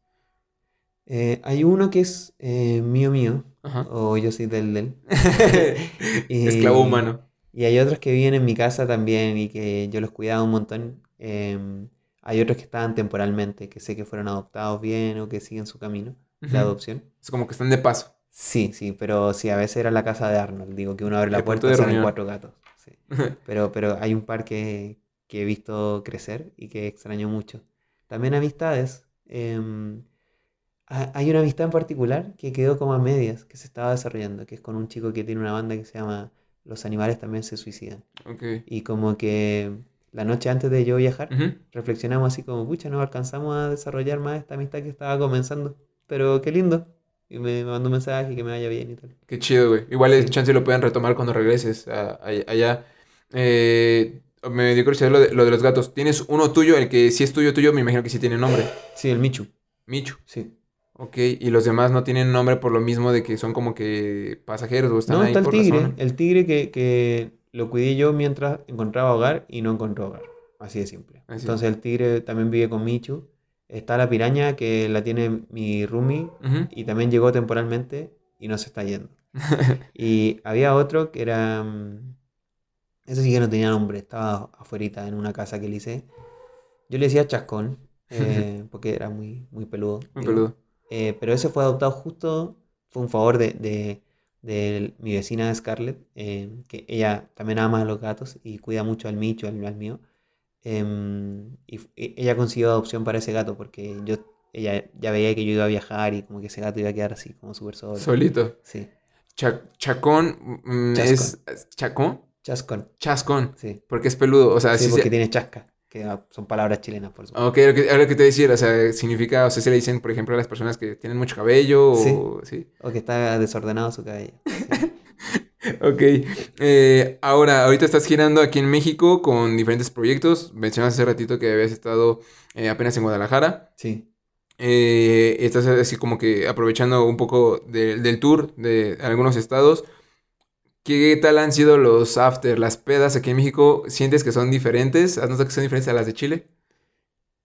Eh, hay uno que es eh, mío mío, Ajá. o yo soy del del. Esclavo humano. Y hay otros que viven en mi casa también y que yo los cuidaba un montón. Em, hay otros que estaban temporalmente, que sé que fueron adoptados bien o que siguen su camino de Ujú. adopción. Es como que están de paso. Sí, sí, pero sí, a veces era la casa de Arnold. Digo que uno abre la puerta y salen cuatro gatos. sí. Pero, pero hay un par que, que he visto crecer y que extraño mucho. También amistades. ha- hay una amistad en particular que quedó como a medias, que se estaba desarrollando, que es con un chico que tiene una banda que se llama Los animales también se suicidan. Ok. Y como que la noche antes de yo viajar, reflexionamos así como, pucha, no alcanzamos a desarrollar más esta amistad que estaba comenzando. Pero qué lindo. Y me, mandó un mensaje y que me vaya bien y tal. Qué chido, güey. Igual el Sí. chance lo pueden retomar cuando regreses a- a- allá. Eh, me dio curiosidad lo de, lo de los gatos. ¿Tienes uno tuyo? El que sí es tuyo, tuyo, me imagino que sí tiene nombre. Sí, el Michu. Michu. Sí. Ok, y los demás no tienen nombre por lo mismo de que son como que pasajeros o están No, ahí está el por la tigre. zona. El tigre que, que lo cuidé yo mientras encontraba hogar y no encontró hogar. Así de simple. Así. Entonces el tigre también vive con Michu. Está la piraña que la tiene mi roomie Ujú. y también llegó temporalmente y no se está yendo. Y había otro que era... mm, Ese sí que no tenía nombre, estaba afuerita en una casa que le hice. Yo le decía chascón, eh, porque era muy, muy peludo. Muy peludo. Eh, pero ese fue adoptado justo, fue un favor de, de- de mi vecina Scarlett, eh, que ella también ama a los gatos y cuida mucho al Micho, al, al mío. Em, y e- ella consiguió adopción para ese gato porque yo, ella ya veía que yo iba a viajar y como que ese gato iba a quedar así, como súper solo. Solito. Sí, Cha- chacón mm, es- ¿Chacón? Chascón, Chascón. sí. Porque es peludo. O sea, Sí, sí porque se- tiene chasca, que ah, son palabras chilenas, por supuesto. Ok, lo que, ahora que te voy a decir, o sea, significa, o sea, se le dicen, por ejemplo, a las personas que tienen mucho cabello o... Sí. O que está desordenado su cabello. Ok. Eh, ahora, ahorita estás girando aquí en México con diferentes proyectos. Mencionaste hace ratito que habías estado eh, apenas en Guadalajara. Sí. Eh, estás así como que aprovechando un poco de- del tour de algunos estados. ¿Qué tal han sido los after, las pedas aquí en México? ¿Sientes que son diferentes? ¿Has notado que son diferentes a las de Chile?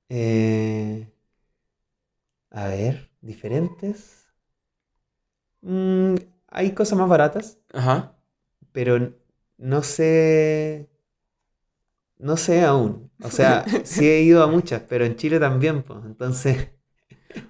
Eh, a ver, diferentes. Mm, hay cosas más baratas, Ajá. pero no sé. No sé aún. O sea, sí he ido a muchas, pero en Chile también, pues. Entonces.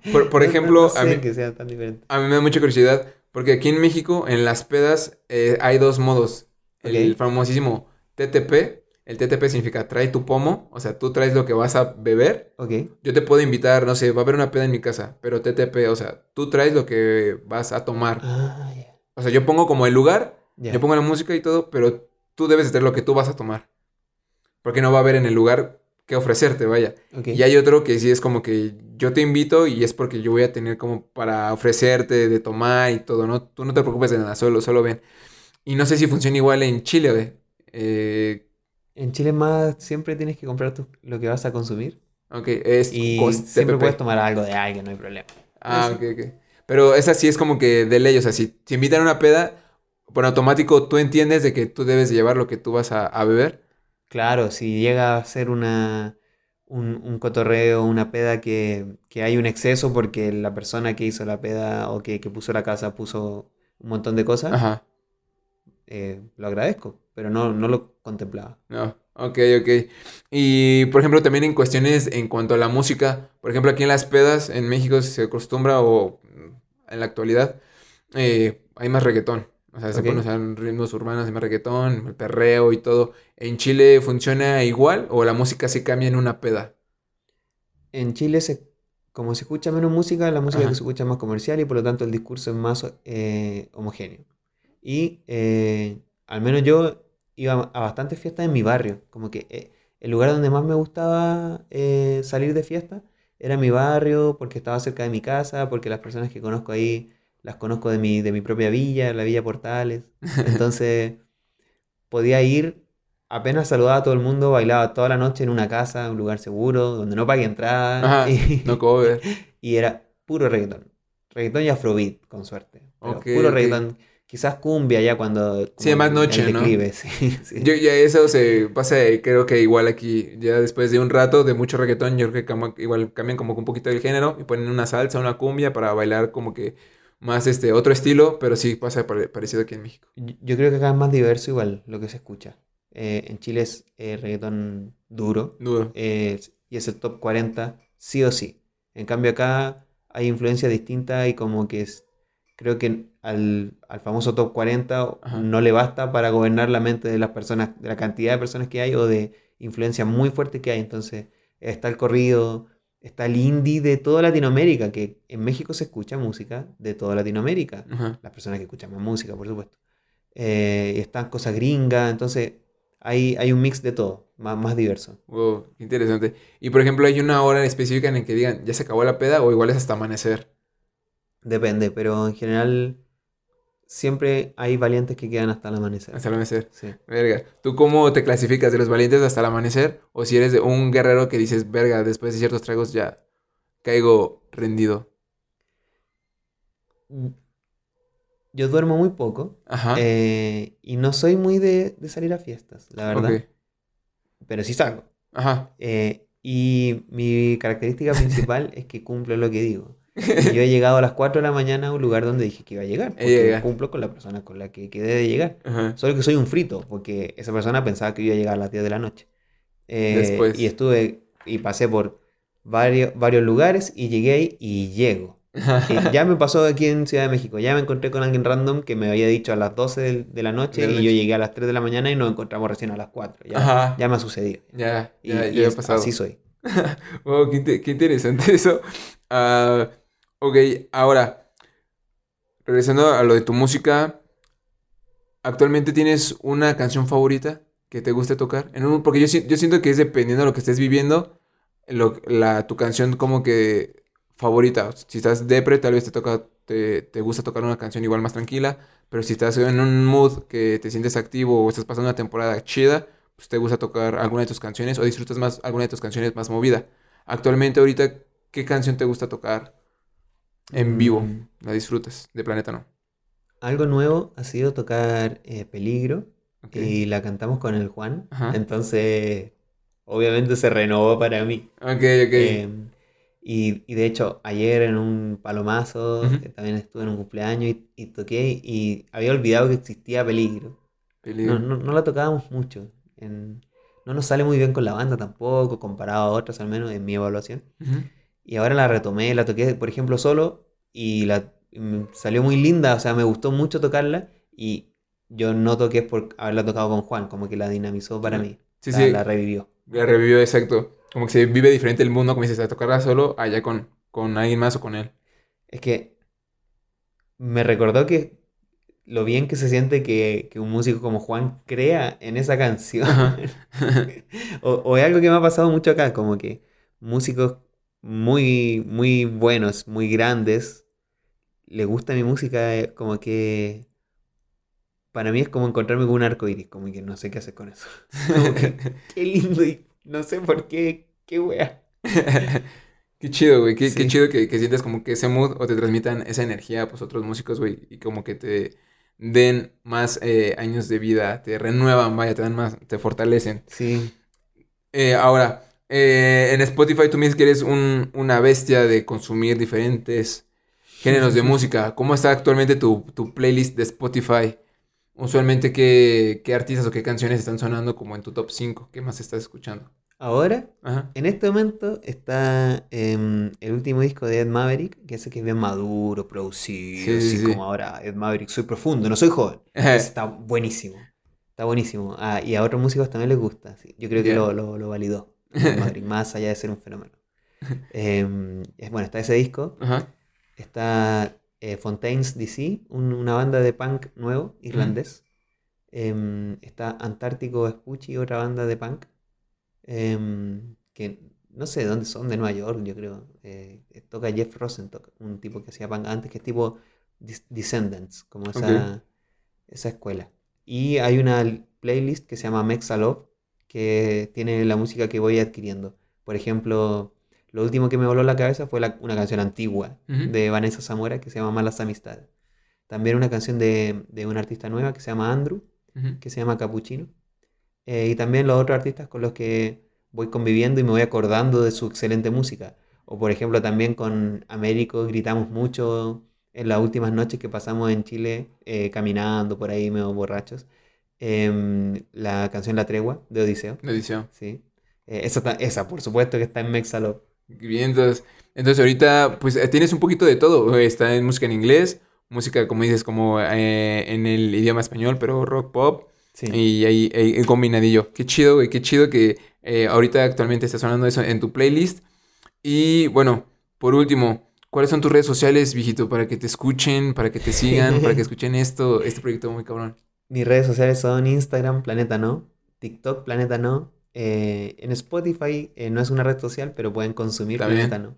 Por, por no- no- ejemplo, no a sé mí, que sea tan diferente. a mí me da mucha curiosidad, porque aquí en México, en las pedas, eh, hay dos modos. El famosísimo TTP. El TTP significa trae tu pomo, o sea, tú traes lo que vas a beber. Ok. Yo te puedo invitar, no sé, va a haber una peda en mi casa, pero TTP, o sea, tú traes lo que vas a tomar. Ah. O sea, yo pongo como el lugar, yo pongo la música y todo, pero tú debes de tener lo que tú vas a tomar. Porque no va a haber en el lugar que ofrecerte, vaya. Y hay otro que sí es como que yo te invito y es porque yo voy a tener como para ofrecerte de tomar y todo, ¿no? Tú no te preocupes de nada, solo, solo ven. Y no sé si funciona igual en Chile, güey. Eh, En Chile más siempre tienes que comprar tu- lo que vas a consumir. ok, es Y siempre puedes tomar algo de alguien, no hay problema. Ah, Eso. ok, ok. Pero esa sí es como que de ley, o sea, si te invitan a una peda, por automático tú entiendes de que tú debes de llevar lo que tú vas a, a beber. Claro, si llega a ser una, un, un cotorreo, una peda que, que hay un exceso porque la persona que hizo la peda o que, que puso la casa puso un montón de cosas, Ajá. eh, lo agradezco, pero no, no lo contemplaba. No, ok, ok. Y por ejemplo, también en cuestiones en cuanto a la música, por ejemplo, aquí en las pedas en México se acostumbra o en la actualidad eh, hay más reggaetón. O sea, se usar ritmos urbanos, hay más reggaetón, el perreo y todo. ¿En Chile funciona igual o la música se cambia en una peda? En Chile, se, como se escucha menos música, la música Ajá. que se escucha es más comercial y por lo tanto el discurso es más eh, homogéneo. Y eh, al menos yo iba a bastantes fiestas en mi barrio. Como que eh, el lugar donde más me gustaba salir de fiesta era mi barrio, porque estaba cerca de mi casa, porque las personas que conozco ahí las conozco de mi, de mi propia villa, la Villa Portales. Entonces podía ir, apenas saludaba a todo el mundo, bailaba toda la noche en una casa, un lugar seguro, donde no pagué entrada. Ajá, y, no cover. y era puro reggaetón. Reggaetón y afrobeat, con suerte. Puro ok. reggaetón. Quizás cumbia ya cuando... Sí, más noche, ¿no? declive, sí, sí. Yo, ya eso se pasa, creo que igual aquí, ya después de un rato de mucho reggaetón, yo creo que como- igual cambian como que un poquito el género y ponen una salsa, una cumbia para bailar como que más este otro estilo, pero sí pasa pare- parecido aquí en México. Yo creo que acá es más diverso igual lo que se escucha. Eh, en Chile es eh, reggaetón duro Duro. eh, y es el top 40 sí o sí. En cambio acá hay influencia distinta y como que es, creo que al, al famoso top 40 Ajá. no le basta para gobernar la mente de las personas, de la cantidad de personas que hay o de influencia muy fuerte que hay. Entonces está el corrido, está el indie de toda Latinoamérica, que en México se escucha música de toda Latinoamérica Ajá. las personas que escuchan más música, por supuesto. Eh, están cosas gringas, entonces hay, hay un mix de todo, más, más diverso. Wow, interesante. Y por ejemplo, hay una hora específica en la que digan, ya se acabó la peda o igual es hasta amanecer. Depende, pero en general siempre hay valientes que quedan hasta el amanecer. Hasta el amanecer. Sí. Verga. ¿Tú cómo te clasificas de los valientes hasta el amanecer? O si eres de un guerrero que dices, verga, después de ciertos tragos ya caigo rendido. Yo duermo muy poco Ajá. eh, y no soy muy de, de salir a fiestas, la verdad, pero sí salgo. Ajá. Eh, y mi característica principal es que cumplo lo que digo. Y yo he llegado a las 4 de la mañana a un lugar donde dije que iba a llegar, porque llega. cumplo con la persona con la que quedé de llegar. Ajá. Solo que soy un frito, porque esa persona pensaba que yo iba a llegar a las 10 de la noche. Eh, Después. Y estuve y pasé por varios, varios lugares y llegué ahí y llego. Ya me pasó aquí en Ciudad de México. Ya me encontré con alguien random que me había dicho a las 12 del- de, la noche De y yo llegué a las 3 de la mañana y nos encontramos recién a las 4. Ya, Ajá. ya me ha sucedido. Ya, Y, ya, y ya ha es- pasado. así soy. Wow, qué, qué interesante eso. Ah, ok, ahora, regresando a lo de tu música, ¿actualmente tienes una canción favorita que te guste tocar? En un- porque yo, yo siento que es dependiendo de lo que estés viviendo, lo- la, tu canción como que favorita. Si estás depre, tal vez te toca, te, te gusta tocar una canción igual más tranquila, pero si estás en un mood que te sientes activo o estás pasando una temporada chida, pues te gusta tocar alguna de tus canciones o disfrutas más alguna de tus canciones más movida. Actualmente, ahorita, ¿qué canción te gusta tocar en vivo? Mm. ¿La disfrutas? De Planeta no. Algo nuevo ha sido tocar eh, Peligro y la cantamos con el Juan. Ajá. Entonces, obviamente se renovó para mí. Ok, ok. Eh, y, y de hecho, ayer en un palomazo, Ujú. eh, también estuve en un cumpleaños y, y toqué y había olvidado que existía Peligro. Peligro. No, no, no la tocábamos mucho. En- no nos sale muy bien con la banda tampoco, comparado a otras al menos en mi evaluación. Ujú. Y ahora la retomé, la toqué, por ejemplo, solo y la salió muy linda, o sea, me gustó mucho tocarla y yo noto que es por haberla tocado con Juan, como que la dinamizó para mí, Sí, la, sí. la revivió. La revivió, exacto. Como que se vive diferente el mundo, como dices, a tocarla solo, allá con, con alguien más o con él. Es que me recordó que lo bien que se siente que, que un músico como Juan crea en esa canción. O, o es algo que me ha pasado mucho acá, como que músicos muy, muy buenos, muy grandes, le gusta mi música, eh, como que para mí es como encontrarme con un arco iris, como que no sé qué hacer con eso. Como que, qué lindo y no sé por qué, qué wea. Qué chido, güey. Qué, qué chido que, que sientas como que ese mood o te transmitan esa energía, pues otros músicos, güey. Y como que te den más eh, años de vida, te renuevan, vaya, te dan más, te fortalecen. Sí, Eh, ahora, eh, en Spotify tú me dices que eres un- una bestia de consumir diferentes géneros de música. ¿Cómo está actualmente tu, tu playlist de Spotify? Usualmente, ¿qué, qué artistas o qué canciones están sonando como en tu top 5? ¿Qué más estás escuchando? ahora, Ajá. en este momento está em, el último disco de Ed Maverick, que ese que es bien maduro, producido, Sí, sí, así sí. como ahora Ed Maverick, soy profundo, no soy joven. Está buenísimo. Está buenísimo. Ah, y a otros músicos también les gusta. sí. Yo creo que lo, lo, lo validó. Ed Maverick, más allá de ser un fenómeno. Em, bueno, está ese disco. Ajá. Está eh, Fontaines DC, un- una banda de punk nuevo, irlandés. Em, está Antártico Vespucci, otra banda de punk. em, que no sé de dónde son, de Nueva York, yo creo. Eh, toca Jeff Rosenstock, un tipo que hacía punk antes, que es tipo Descendants, como esa, esa escuela. Y hay una playlist que se llama Mexa Love, que tiene la música que voy adquiriendo. Por ejemplo, lo último que me voló la cabeza fue una canción antigua de Vanessa Zamora que se llama Malas Amistades. También una canción de, de una artista nueva que se llama Andrew, que se llama Capuchino. Eh, y también los otros artistas con los que voy conviviendo y me voy acordando de su excelente música. O por ejemplo también con Américo gritamos mucho en las últimas noches que pasamos en Chile eh, caminando por ahí medio borrachos. Em, la canción La Tregua de Odiseo. Odiseo. Sí. Eh, esa, esa, por supuesto que está en Mexalo. 500. Entonces ahorita pues eh, tienes un poquito de todo. Eh, está en música en inglés, música como dices como eh, en el idioma español, pero rock pop. Sí. Y ahí combinadillo. Qué chido, güey. Qué chido que ahorita actualmente está sonando eso en tu playlist. Y bueno, por último, ¿cuáles son tus redes sociales, viejito? Para que te escuchen, para que te sigan, para que escuchen esto, este proyecto muy cabrón. Mis redes sociales son Instagram, Planeta No, TikTok, Planeta No, eh, en Spotify eh, no es una red social, pero pueden consumir También. Planeta No.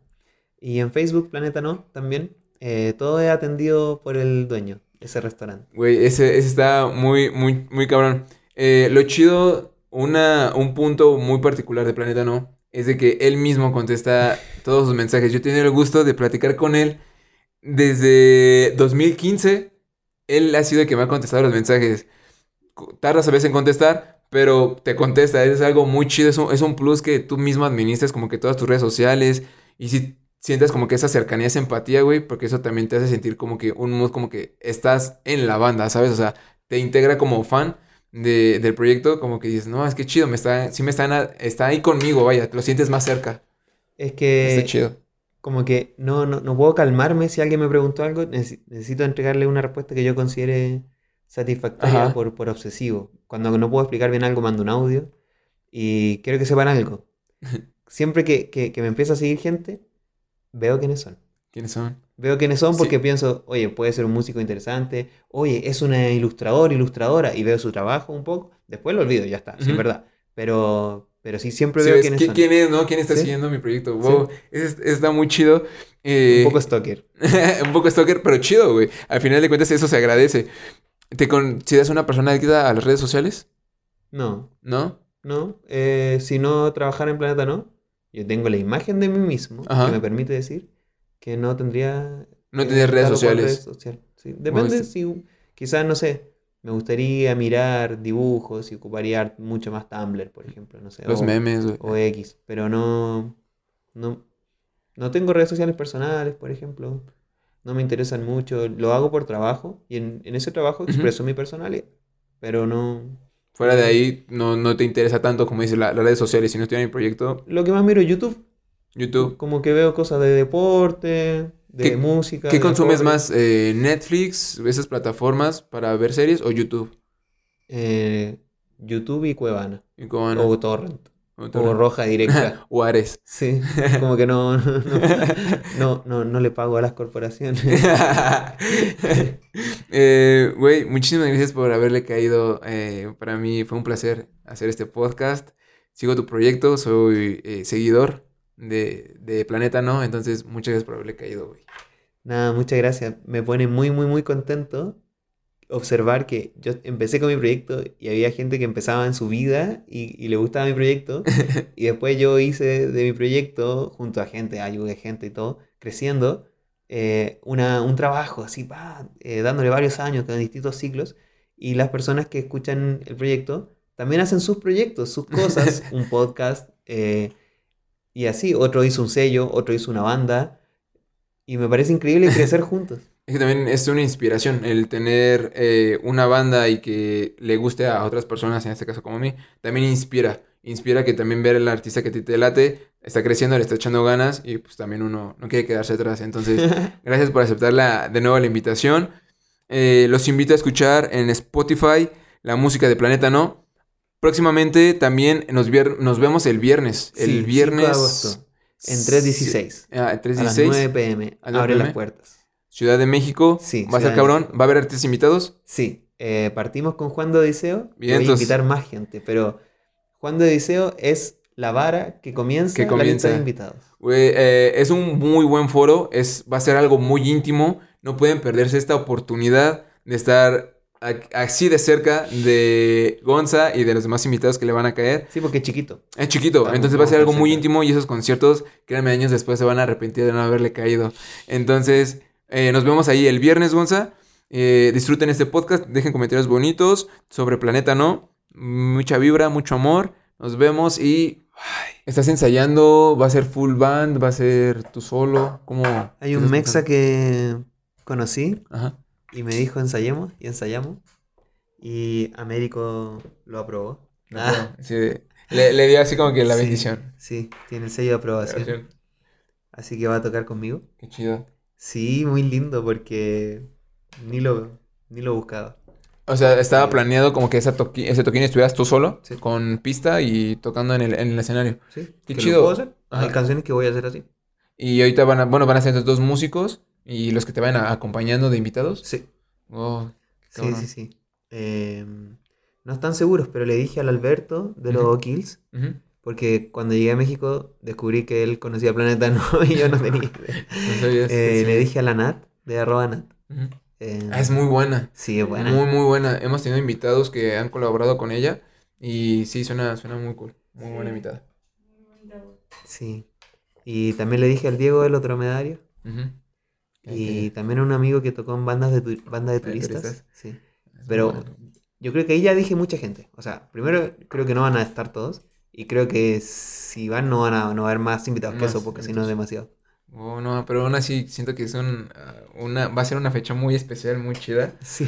Y en Facebook, Planeta No, también. Eh, todo es atendido por el dueño ese restaurante. Güey, ese, ese está muy, muy, muy cabrón. Eh, lo chido, una, un punto muy particular de Planeta No, es de que él mismo contesta todos sus mensajes. Yo he tenido el gusto de platicar con él desde 2015. Él ha sido el que me ha contestado los mensajes. Tardas a veces en contestar, pero te contesta. Es algo muy chido. Es un, es un plus que tú mismo administras como que todas tus redes sociales. Y si sientes como que esa cercanía, esa empatía, güey, porque eso también te hace sentir como que un mood como que estás en la banda, ¿sabes? O sea, te integra como fan de, del proyecto, como que dices, no, es que chido, me está, sí me están, a- está ahí conmigo, vaya, te lo sientes más cerca. Es Está que chido. como que no, no, no puedo calmarme si alguien me preguntó algo, necesi- necesito entregarle una respuesta que yo considere satisfactoria por, por obsesivo. Cuando no puedo explicar bien algo, mando un audio y quiero que sepan algo. Siempre que, que, que me empieza a seguir gente, veo quiénes son. ¿Quiénes son? Veo quiénes son Sí. porque pienso, oye, puede ser un músico interesante, oye, es una ilustrador, ilustradora, y veo su trabajo un poco, después lo olvido, ya está, sí, es verdad. Pero, pero sí, siempre Sí, veo quiénes ¿qui- son. ¿Quién es, no? ¿Quién está Sí. siguiendo mi proyecto? Wow, es- está muy chido. Eh, Un poco stalker. un poco stalker, pero chido, güey. Al final de cuentas eso se agradece. ¿Te consideras una persona adicta a las redes sociales? No, ¿No? no. eh, si no trabajara en Planeta No, yo tengo la imagen de mí mismo Ajá. que me permite decir que no tendría... No que tienes redes sociales. redes social, sí. Depende si, quizás, no sé, me gustaría mirar dibujos y ocuparía mucho más Tumblr, por ejemplo, no sé. Los o- memes, o X, pero no, no, no tengo redes sociales personales, por ejemplo. No me interesan mucho. Lo hago por trabajo y en, en ese trabajo expreso mi personalidad, pero no... Fuera de ahí, no, no te interesa tanto como dices la- las redes sociales. Si no estuviera mi proyecto, Lo que más miro es YouTube, YouTube. como que veo cosas de deporte, de ¿Qué- música. ¿Qué de consumes más? eh, ¿Netflix, esas plataformas para ver series o YouTube? Eh, YouTube y Cuevana, Y bueno, o Torrent. O roja directa. O Ares. Sí, como que no, no, no, no, no le pago a las corporaciones. Eh, Güey, muchísimas gracias por haberle caído. eh, para mí fue un placer hacer este podcast. Sigo tu proyecto, soy eh, seguidor de, de Planeta No, entonces muchas gracias por haberle caído, güey. Nada, muchas gracias. Me pone muy, muy, muy contento observar que yo empecé con mi proyecto y había gente que empezaba en su vida y, y le gustaba mi proyecto. Y después yo hice de mi proyecto, junto a gente, ayudé gente y todo, creciendo, eh, una, un trabajo así, pa, eh, dándole varios años con distintos ciclos. Y las personas que escuchan el proyecto también hacen sus proyectos, sus cosas, un podcast. eh, y así, otro hizo un sello, otro hizo una banda. Y me parece increíble crecer juntos. Es que también es una inspiración el tener eh, una banda y que le guste a otras personas, en este caso como a mí, también inspira. Inspira que también ver al artista que ti te late, está creciendo, le está echando ganas y pues también uno no quiere quedarse atrás. Entonces, gracias por aceptar la, de nuevo la invitación. Eh, los invito a escuchar en Spotify la música de Planeta No. Próximamente también nos, vier- nos vemos el viernes. Sí, El 5 de viernes. agosto, En 3.16. Ah, A las 3.16. 9 pm. Abre 9 las puertas. Ciudad de México. Sí, Va a ser cabrón. Va a haber artistas invitados. Sí, eh, partimos con Juan de Odiseo. Bien, Voy a invitar más gente, pero Juan de Odiseo es la vara que comienza, Que la lista comienza. de invitados. Eh, es un muy buen foro, es, va a ser algo muy íntimo, no pueden perderse esta oportunidad de estar así de cerca de Gonza y de los demás invitados que le van a caer. Sí, porque es chiquito. Es chiquito, Estamos- entonces va a ser algo muy íntimo y esos conciertos, créanme, años después se van a arrepentir de no haberle caído. Entonces, eh, nos vemos ahí el viernes, Gonza. Eh, disfruten este podcast, dejen comentarios bonitos sobre Planeta No. Mucha vibra, mucho amor. Nos vemos y... ay, ¿Estás ensayando? ¿Va a ser full band? ¿Va a ser tú solo? ¿Cómo? Hay un mexa pensando? que conocí Ajá. y me dijo ensayemos y ensayamos. Y Américo lo aprobó. No, Ah, sí, le, le dio así como que la Sí. bendición. sí, tiene el sello de aprobación. Así que va a tocar conmigo. Qué chido. Sí, muy lindo porque ni lo, ni lo buscaba. O sea, estaba planeado como que esa toqui- ese toquín estuvieras tú solo, Sí. con pista y tocando en el, en el escenario. Sí, Qué que lo chido. puedo hacer. Hay canciones que voy a hacer así. Y ahorita van a, bueno, van a ser estos dos músicos y los que te van a- acompañando de invitados. Sí, Oh, sí, sí, sí. Eh, no están seguros, pero le dije al Alberto de los. Kills. Porque cuando llegué a México descubrí que él conocía Planeta No y yo no tenía idea. No sabías Eh, sí. Le dije a la Nat, de arroba Nat. Eh, Ah, es muy buena. Sí, es buena. Muy, muy buena. Hemos tenido invitados que han colaborado con ella y sí, suena, suena muy cool. Muy buena invitada. Sí. Y también le dije al Diego del otro medario. Y también a un amigo que tocó en bandas de, tu- bandas de ¿De turistas. turistas? Sí. Es pero-. Yo creo que ahí ya dije mucha gente. O sea, primero creo que no van a estar todos. Y creo que si van no van a, no va a haber más invitados que Más eso, porque si no es demasiado. Oh, no, pero aún así siento que es un, ah, una, va a ser una fecha muy especial, muy chida. Sí.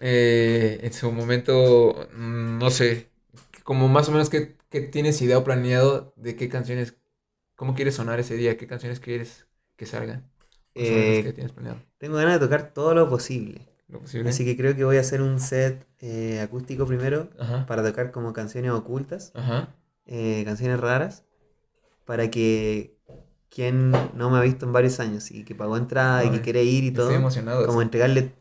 Eh, en su momento, mm, no sé, como más o menos que, tienes idea o planeado de qué canciones, cómo quieres sonar ese día, qué canciones quieres que salgan. Eh, que tienes planeado. Tengo ganas de tocar todo lo posible. Lo posible. Así que creo que voy a hacer un set eh, acústico primero Ajá. para tocar como canciones ocultas, Ajá. Eh, canciones raras, para que quien no me ha visto en varios años y que pagó entrada y que Ay, quiere ir y todo, como entregarle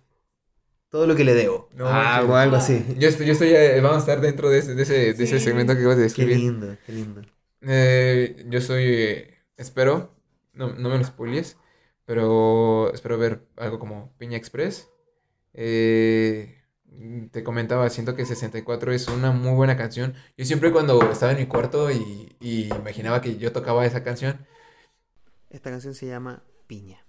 todo lo que le debo. No ah, o algo así. Yo estoy, yo estoy, eh, vamos a estar dentro de ese, de ese, de ese segmento que de Qué describir. lindo, qué lindo. Eh, yo soy, eh, espero, no, no me lo spoilees, pero espero ver algo como Piña Express. Eh, te comentaba, siento que 64 es una muy buena canción. Yo siempre cuando estaba en mi cuarto y, y imaginaba que yo tocaba esa canción, Esta canción se llama Piña.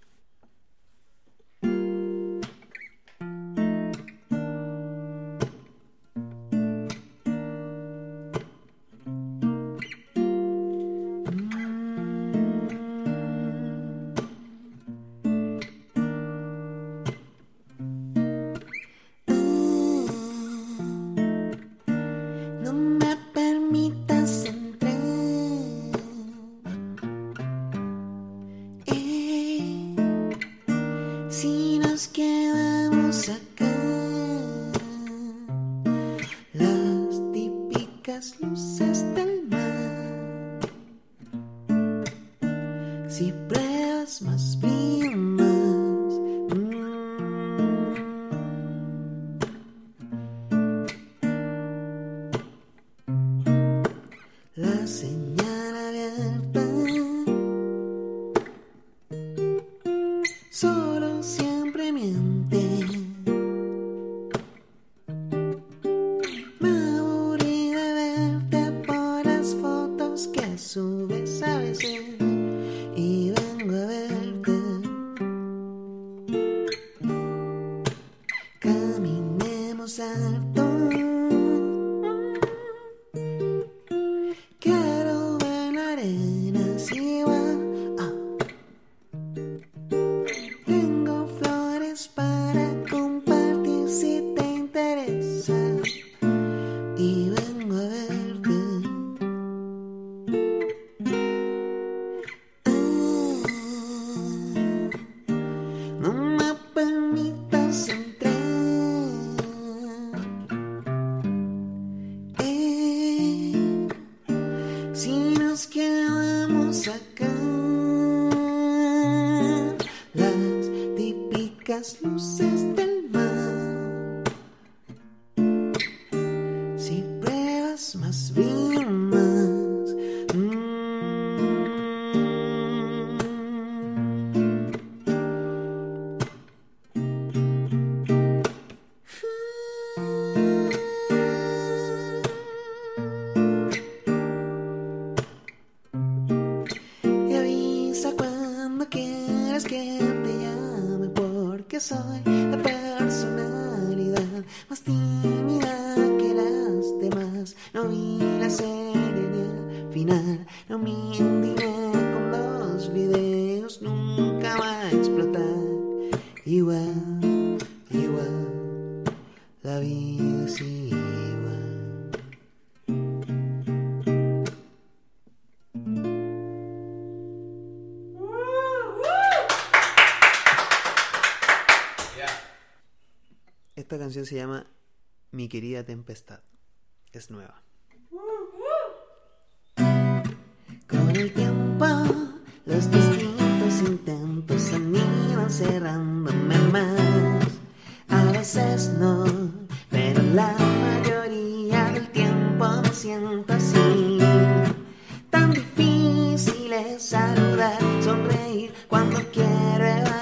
canción se llama Mi querida tempestad. Es nueva. Con el tiempo, los distintos intentos a mí van cerrándome más. A veces no, pero la mayoría del tiempo me siento así. Tan difícil es saludar, sonreír cuando quiero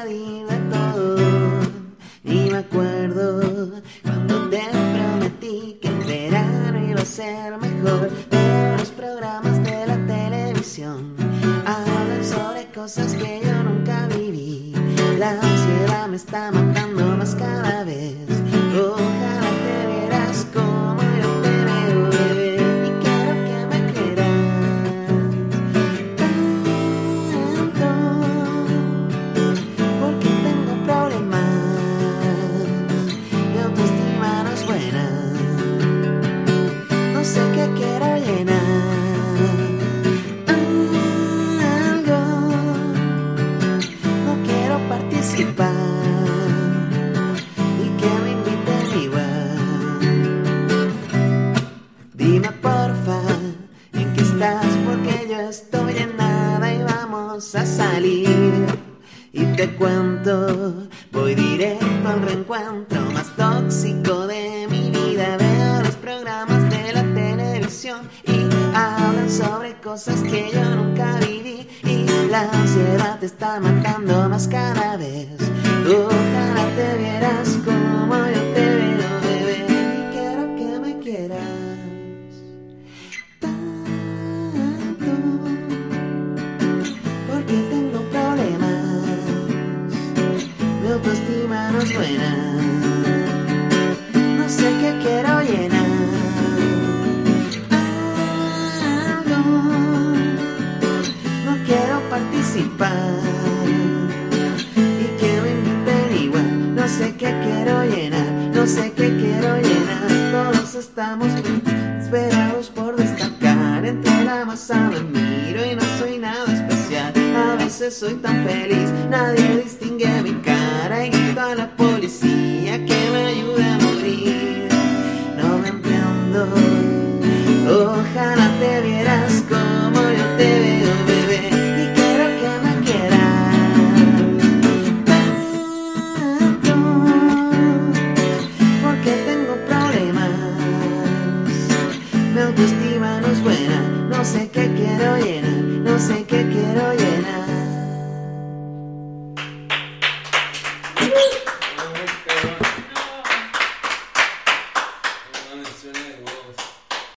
Tama que cuento. Voy directo al reencuentro más tóxico de mi vida. Veo los programas de la televisión y hablan sobre cosas que yo nunca viví. Y la ansiedad te está matando más cara. estamos esperados por destacar entre la masa me miro y no soy nada especial. A veces soy tan feliz nadie distingue mi cara y grito a la puerta